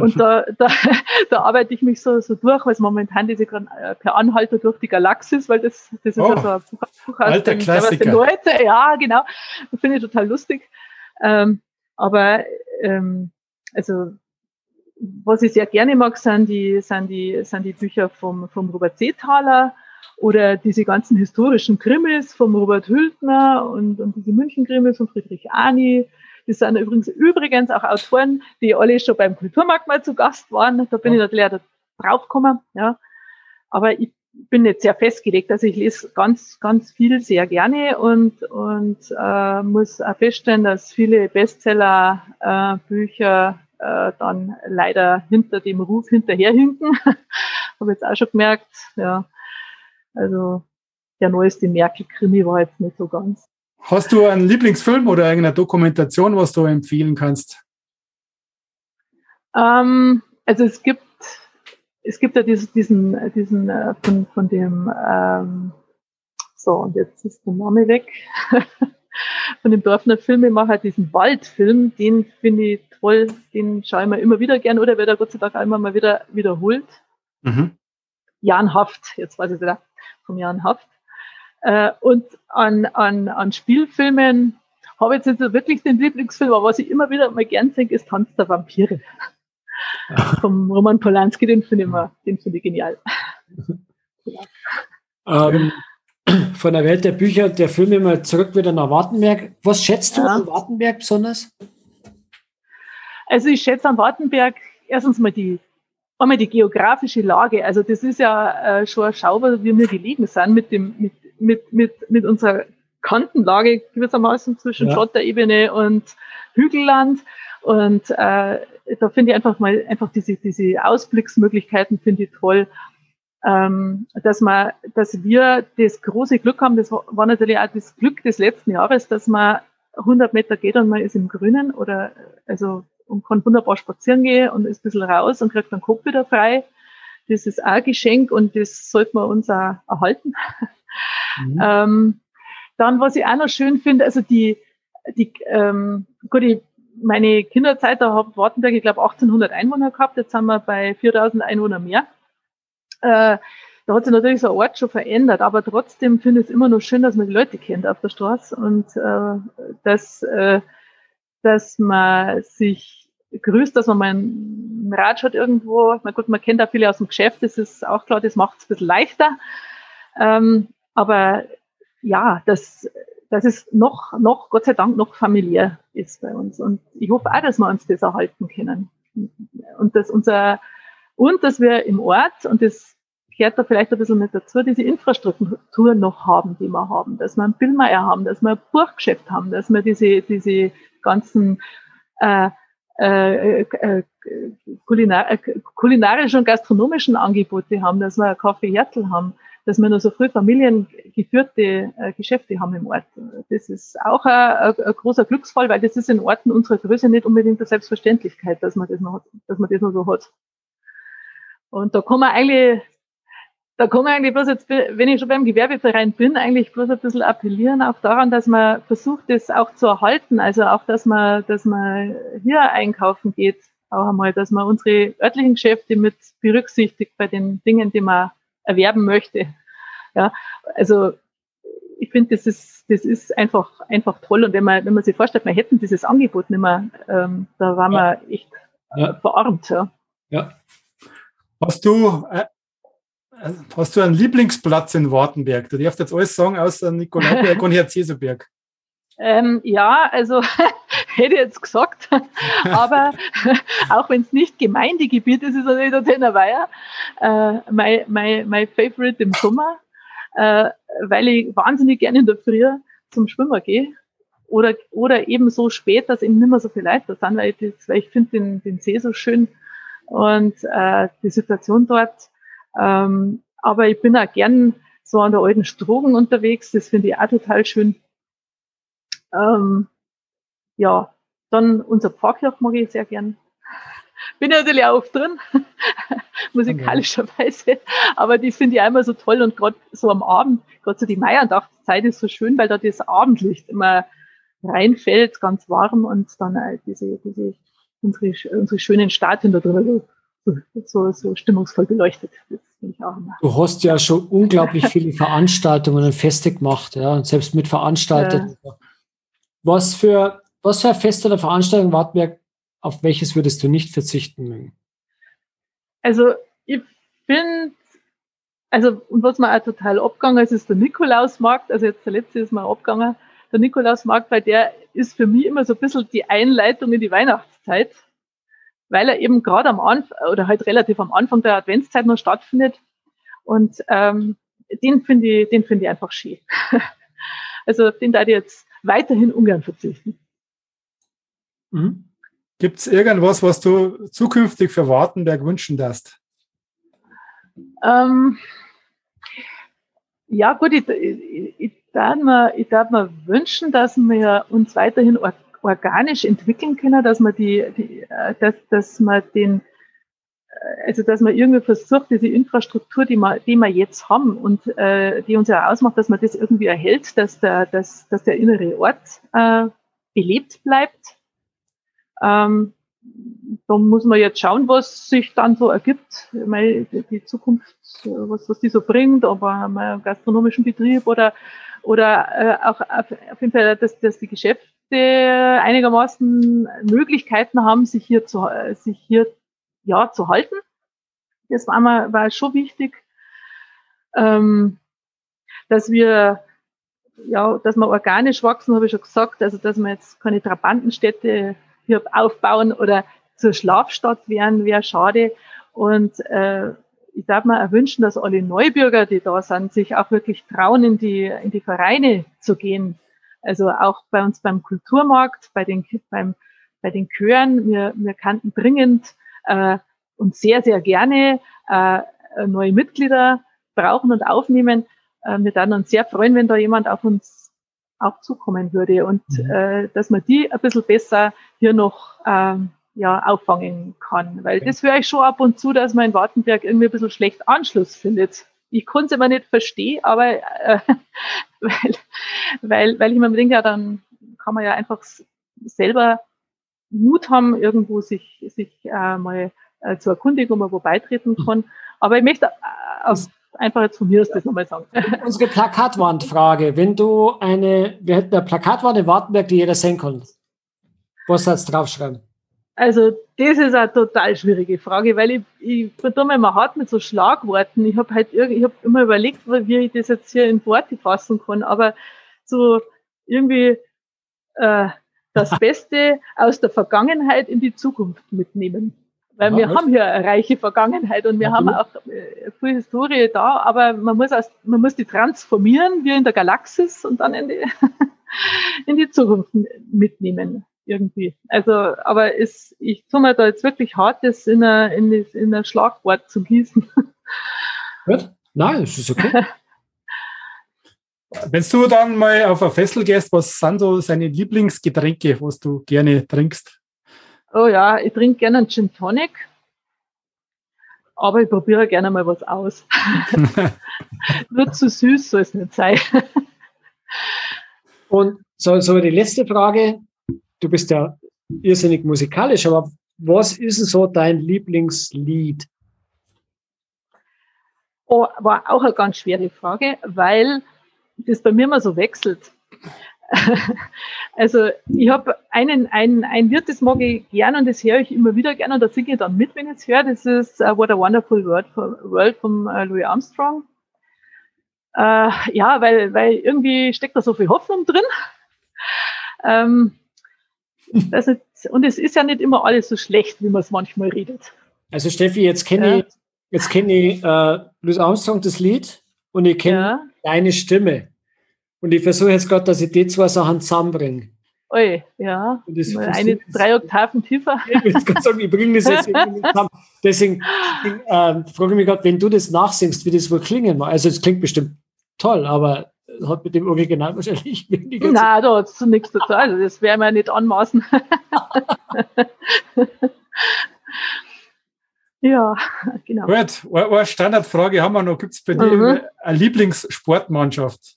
Und da, da, da arbeite ich mich so, so durch, weil es momentan diese äh, per Anhalter durch die Galaxis, weil das, das ist oh, also ein Buch, Buch aus den, den Leute. Ja, genau. Das finde ich total lustig. Ähm, aber ähm, also was ich sehr gerne mag, sind die, sind die, sind die Bücher vom, vom Robert Seethaler oder diese ganzen historischen Krimis vom Robert Hültner und, und diese München-Krimis von Friedrich Ani. Das sind übrigens, übrigens auch Autoren, die alle schon beim Kulturmarkt mal zu Gast waren. Da bin ja. ich natürlich auch draufgekommen. Ja. Aber ich bin nicht sehr festgelegt. Also ich lese ganz, ganz viel sehr gerne und, und äh, muss auch feststellen, dass viele Bestseller-Bücher äh, äh, dann leider hinter dem Ruf hinterherhinken. Habe jetzt auch schon gemerkt, ja. Also der neueste Merkel-Krimi war jetzt nicht so ganz. Hast du einen Lieblingsfilm oder irgendeine Dokumentation, was du empfehlen kannst? Ähm, also es gibt es gibt ja diesen, diesen, diesen äh, von, von dem, ähm, so, und jetzt ist der Name weg, von dem Dorfner Filmemacher, diesen Waldfilm, den finde ich toll, den schaue ich mir immer wieder gern, oder wird er Gott sei Dank einmal mal wieder wiederholt. Mhm. Jan Haft, jetzt weiß ich wieder, vom Jan Haft. Äh, und an, an, an Spielfilmen habe ich jetzt nicht wirklich den Lieblingsfilm, aber was ich immer wieder mal gern denke, ist Tanz der Vampire. vom Roman Polanski, den finde ich, den finde ich genial. Ähm, von der Welt der Bücher, der Filme mal zurück wieder nach Wartenberg. Was schätzt du ja. an Wartenberg besonders? Also ich schätze an Wartenberg erstens mal die einmal die geografische Lage. Also das ist ja äh, schon ein Schauber, wie wir gelegen sind mit dem mit mit mit mit unserer Kantenlage gewissermaßen zwischen ja. Schotterebene und Hügelland. Und äh, da finde ich einfach mal einfach diese, diese Ausblicksmöglichkeiten finde ich toll. Ähm, dass man, dass wir das große Glück haben, das war natürlich auch das Glück des letzten Jahres, dass man 100 Meter geht und man ist im Grünen oder also und kann wunderbar spazieren gehen und ist ein bisschen raus und kriegt den Kopf wieder frei. Das ist auch ein Geschenk und das sollte man uns auch erhalten. Mhm. ähm, dann, was ich auch noch schön finde, also die, die ähm, gut, ich meine Kinderzeit, da hat Wartenberg, ich glaube, 1800 Einwohner gehabt. Jetzt sind wir bei 4000 Einwohner mehr. Äh, da hat sich natürlich so ein Ort schon verändert, aber trotzdem finde ich es immer noch schön, dass man die Leute kennt auf der Straße und äh, dass, äh, dass man sich grüßt, dass man mal einen Rat schaut irgendwo. Na gut, man kennt auch viele aus dem Geschäft, das ist auch klar, das macht es ein bisschen leichter. Ähm, aber ja, das, dass es noch, noch, Gott sei Dank, noch familiär ist bei uns. Und ich hoffe auch, dass wir uns das erhalten können. Und dass unser, und dass wir im Ort, und das gehört da vielleicht ein bisschen mit dazu, diese Infrastruktur noch haben, die wir haben, dass wir ein Billmeier haben, dass wir ein Buchgeschäft haben, dass wir diese, diese ganzen, äh, äh, äh, kulinar äh, kulinarischen und gastronomischen Angebote haben, dass wir ein Kaffee Hertel haben, dass wir noch so früh familiengeführte äh, Geschäfte haben im Ort. Das ist auch ein, ein, großer Glücksfall, weil das ist in Orten unserer Größe nicht unbedingt eine Selbstverständlichkeit, dass man das noch, dass man das noch so hat. Und da kann man eigentlich, da kann man eigentlich bloß jetzt, wenn ich schon beim Gewerbeverein bin, eigentlich bloß ein bisschen appellieren auch daran, dass man versucht, das auch zu erhalten. Also auch, dass man, dass man hier einkaufen geht, auch einmal, dass man unsere örtlichen Geschäfte mit berücksichtigt bei den Dingen, die man erwerben möchte. Ja, also ich finde, das ist, das ist einfach, einfach toll. Und wenn man, wenn man sich vorstellt, wir hätten dieses Angebot nicht mehr, ähm, da waren ja. wir echt ja. verarmt. Ja. ja. Hast du, äh, hast du einen Lieblingsplatz in Wartenberg? Du darfst jetzt alles sagen, außer Nikolauberg und Herzeseberg. Ähm, ja, also hätte jetzt gesagt, aber auch wenn es nicht Gemeindegebiet ist, ist es wieder Tennerweiher. Äh, mein, Favorite im Sommer äh, weil ich wahnsinnig gerne in der Früh zum Schwimmen gehe. Oder, oder eben so spät, dass eben nicht mehr so viele Leute da sind, weil ich, ich finde den, den See so schön und äh, die Situation dort. Ähm, aber ich bin auch gern so an der alten Strogen unterwegs, das finde ich auch total schön. Ähm, ja, dann unser Pfarrkirch mag ich sehr gern. Bin ja natürlich auch drin, musikalischerweise. Aber die finde ich einmal so toll und gerade so am Abend, gerade so die Meierndachszeit ist so schön, weil da das Abendlicht immer reinfällt, ganz warm und dann halt diese, diese unsere, unsere schönen Statuen da drüber so, so stimmungsvoll beleuchtet. Du hast ja schon unglaublich viele Veranstaltungen und Feste gemacht, ja, und selbst mit Veranstaltern. Äh, was für was für ein Fest oder Veranstaltung Wartberg auf welches würdest du nicht verzichten mögen? Also ich finde, also und was mir auch total abgegangen ist, ist der Nikolausmarkt. Also jetzt der letzte ist mir abgegangen. Der Nikolausmarkt, weil der ist für mich immer so ein bisschen die Einleitung in die Weihnachtszeit, weil er eben gerade am Anfang oder halt relativ am Anfang der Adventszeit noch stattfindet. Und ähm, den finde ich, den ich einfach schön. also den da ich jetzt weiterhin ungern verzichten. Mhm. Gibt es irgendwas, was du zukünftig für Wartenberg wünschen darfst? Ähm, ja, gut, ich, ich, ich, darf mir, darf mir wünschen, dass wir uns weiterhin or organisch entwickeln können, dass man die, die äh, dass, dass man den, äh, also dass man irgendwie versucht, diese Infrastruktur, die wir, die wir jetzt haben und äh, die uns ja ausmacht, dass man das irgendwie erhält, dass der, dass, dass der innere Ort äh, belebt bleibt ähm, da muss man jetzt schauen, was sich dann so ergibt. Meine, die Zukunft, was, was die so bringt, aber einen gastronomischen Betrieb oder, oder äh, auch auf, auf jeden Fall, dass, dass die Geschäfte einigermaßen Möglichkeiten haben, sich hier zu, sich hier, ja, zu halten. Das war, mal, war schon wichtig, ähm, dass wir ja, dass wir organisch wachsen, habe ich schon gesagt, also dass wir jetzt keine Trabantenstädte aufbauen oder zur Schlafstadt werden, wäre schade. Und äh, ich darf mir auch wünschen, dass alle Neubürger, die da sind, sich auch wirklich trauen, in die, in die Vereine zu gehen. Also auch bei uns beim Kulturmarkt, bei den, beim, bei den Chören. Wir, wir kannten dringend äh, und sehr, sehr gerne äh, neue Mitglieder brauchen und aufnehmen. Äh, wir dann uns sehr freuen, wenn da jemand auf uns auch zukommen würde und mhm. äh, dass man die ein bisschen besser hier noch ähm, ja, auffangen kann. Weil das höre ich schon ab und zu, dass man in Wartenberg irgendwie ein bisschen schlecht Anschluss findet. Ich konnte es immer nicht verstehen, aber äh, weil, weil, weil ich mir denke, ja, dann kann man ja einfach selber Mut haben, irgendwo sich, sich äh, mal äh, zu erkundigen, wo man wo beitreten mhm. kann. Aber ich möchte äh, aus einfach jetzt von mir aus das nochmal sagen. Unsere Plakatwandfrage. Wenn du eine, wir hätten eine Plakatwand in Wartenberg, die jeder sehen kann. Was sollst du draufschreiben? Also, das ist eine total schwierige Frage, weil ich, ich verdumme immer hart mit so Schlagworten. Ich habe halt ich hab immer überlegt, wie ich das jetzt hier in Worte fassen kann, aber so irgendwie äh, das Beste aus der Vergangenheit in die Zukunft mitnehmen. Weil ja, wir was? haben hier eine reiche Vergangenheit und wir ja, haben auch äh, viel Historie da, aber man muss, aus, man muss die transformieren, wie in der Galaxis und dann in die, in die Zukunft mitnehmen irgendwie. Also, aber es, ich tue mir da jetzt wirklich hart, das in ein, in, das, in ein Schlagwort zu gießen. Gut. Nein, das ist okay. Wenn du dann mal auf ein Fessel gehst, was sind so seine Lieblingsgetränke, was du gerne trinkst? Oh ja, ich trinke gerne einen Gin Tonic, aber ich probiere gerne mal was aus. Nur zu süß soll es nicht sein. Und so, so die letzte Frage. Du bist ja irrsinnig musikalisch, aber was ist denn so dein Lieblingslied? Oh, war auch eine ganz schwere Frage, weil das bei mir immer so wechselt. also ich habe einen, einen, ein Wirt, das mag ich gern und das höre ich immer wieder gern und da singe ich dann mit, wenn ich es höre. Das ist uh, What a Wonderful World, World vom uh, Louis Armstrong. Uh, ja, weil, weil irgendwie steckt da so viel Hoffnung drin. Ähm, nicht, und es ist ja nicht immer alles so schlecht, wie man es manchmal redet. Also Steffi, jetzt kenne ja. ich, jetzt kenne ich äh, Louis Armstrong das Lied und ich kenne ja. deine Stimme. Und ich versuche jetzt gerade, dass ich die zwei Sachen zusammenbringe. Ui, ja. Eine drei Oktaven tiefer. Ich, sagen, ich bringe das jetzt zusammen. Deswegen, äh, frage ich mich gerade, wenn du das nachsingst, wie das wohl klingen mag. Also es klingt bestimmt toll, aber hat mit dem Original wahrscheinlich weniger Nein, da hat es nichts zu tun. Also das werden wir nicht anmaßen. ja, genau. Gut, eine Standardfrage haben wir noch. Gibt es bei dir mhm. eine Lieblingssportmannschaft?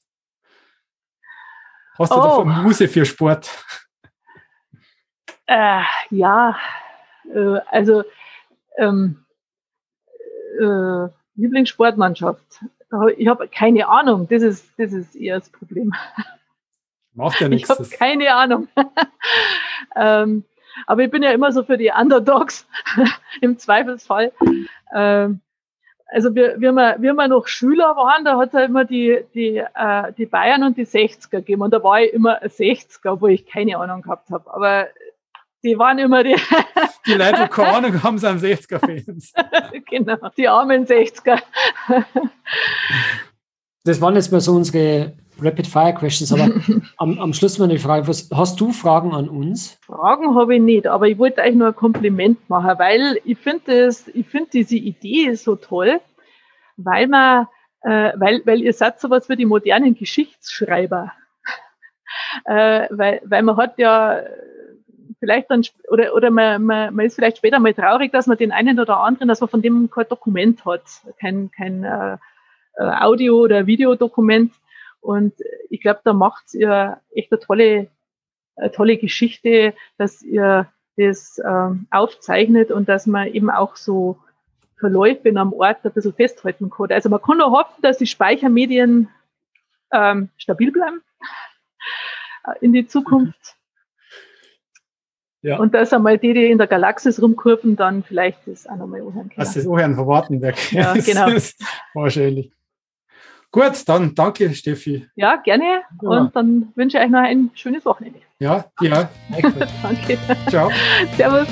Hast du oh. davon Muse für Sport? Äh, ja, äh, also ähm, äh, Lieblingssportmannschaft. Ich habe keine Ahnung. Das ist, das ist eher das Problem. Macht ja nichts. Ich habe keine Ahnung. ähm, aber ich bin ja immer so für die Underdogs im Zweifelsfall. Ähm, also wir, wie, wir, wie wir noch Schüler waren, da hat es ja immer die, die, äh, die Bayern und die 60er gegeben. Und da war ich immer ein 60er, wo ich keine Ahnung gehabt habe. Aber die waren immer die. die Leute, die keine Ahnung haben, sind 60er-Fans. genau, die armen 60er. das waren jetzt mal so unsere Rapid-Fire-Questions, aber am, am Schluss mal eine Frage. Was, hast du Fragen an uns? Fragen habe ich nicht, aber ich wollte euch nur ein Kompliment machen, weil ich finde find diese Idee so toll, weil man, äh, weil, weil ihr seid sowas wie die modernen Geschichtsschreiber. äh, weil, weil man hat ja vielleicht dann, oder, oder man, man, man ist vielleicht später mal traurig, dass man den einen oder anderen, dass man von dem kein Dokument hat, kein, kein äh, äh Audio- oder Videodokument. Und ich glaube, da macht ihr echt eine tolle, eine tolle Geschichte, dass ihr das ähm, aufzeichnet und dass man eben auch so Verläufe in einem Ort ein bisschen festhalten kann. Also man kann nur hoffen, dass die Speichermedien ähm, stabil bleiben äh, in die Zukunft. Ja. Und dass einmal die, die in der Galaxis rumkurven, dann vielleicht das auch nochmal anhören können. Das ist Ohren von Wartenberg. Ja, genau. wahrscheinlich. Gut, dann danke, Steffi. Ja, gerne. Ja. Und dann wünsche ich euch noch ein schönes Wochenende. Ja, ja. danke. Ciao. Servus.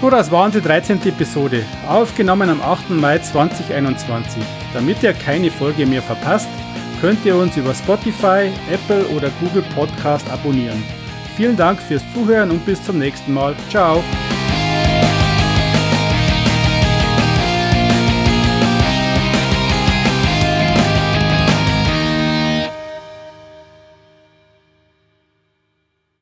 So, das war unsere 13. Episode, aufgenommen am 8. Mai 2021. Damit ihr keine Folge mehr verpasst, könnt ihr uns über Spotify, Apple oder Google Podcast abonnieren. Vielen Dank fürs Zuhören und bis zum nächsten Mal. Ciao.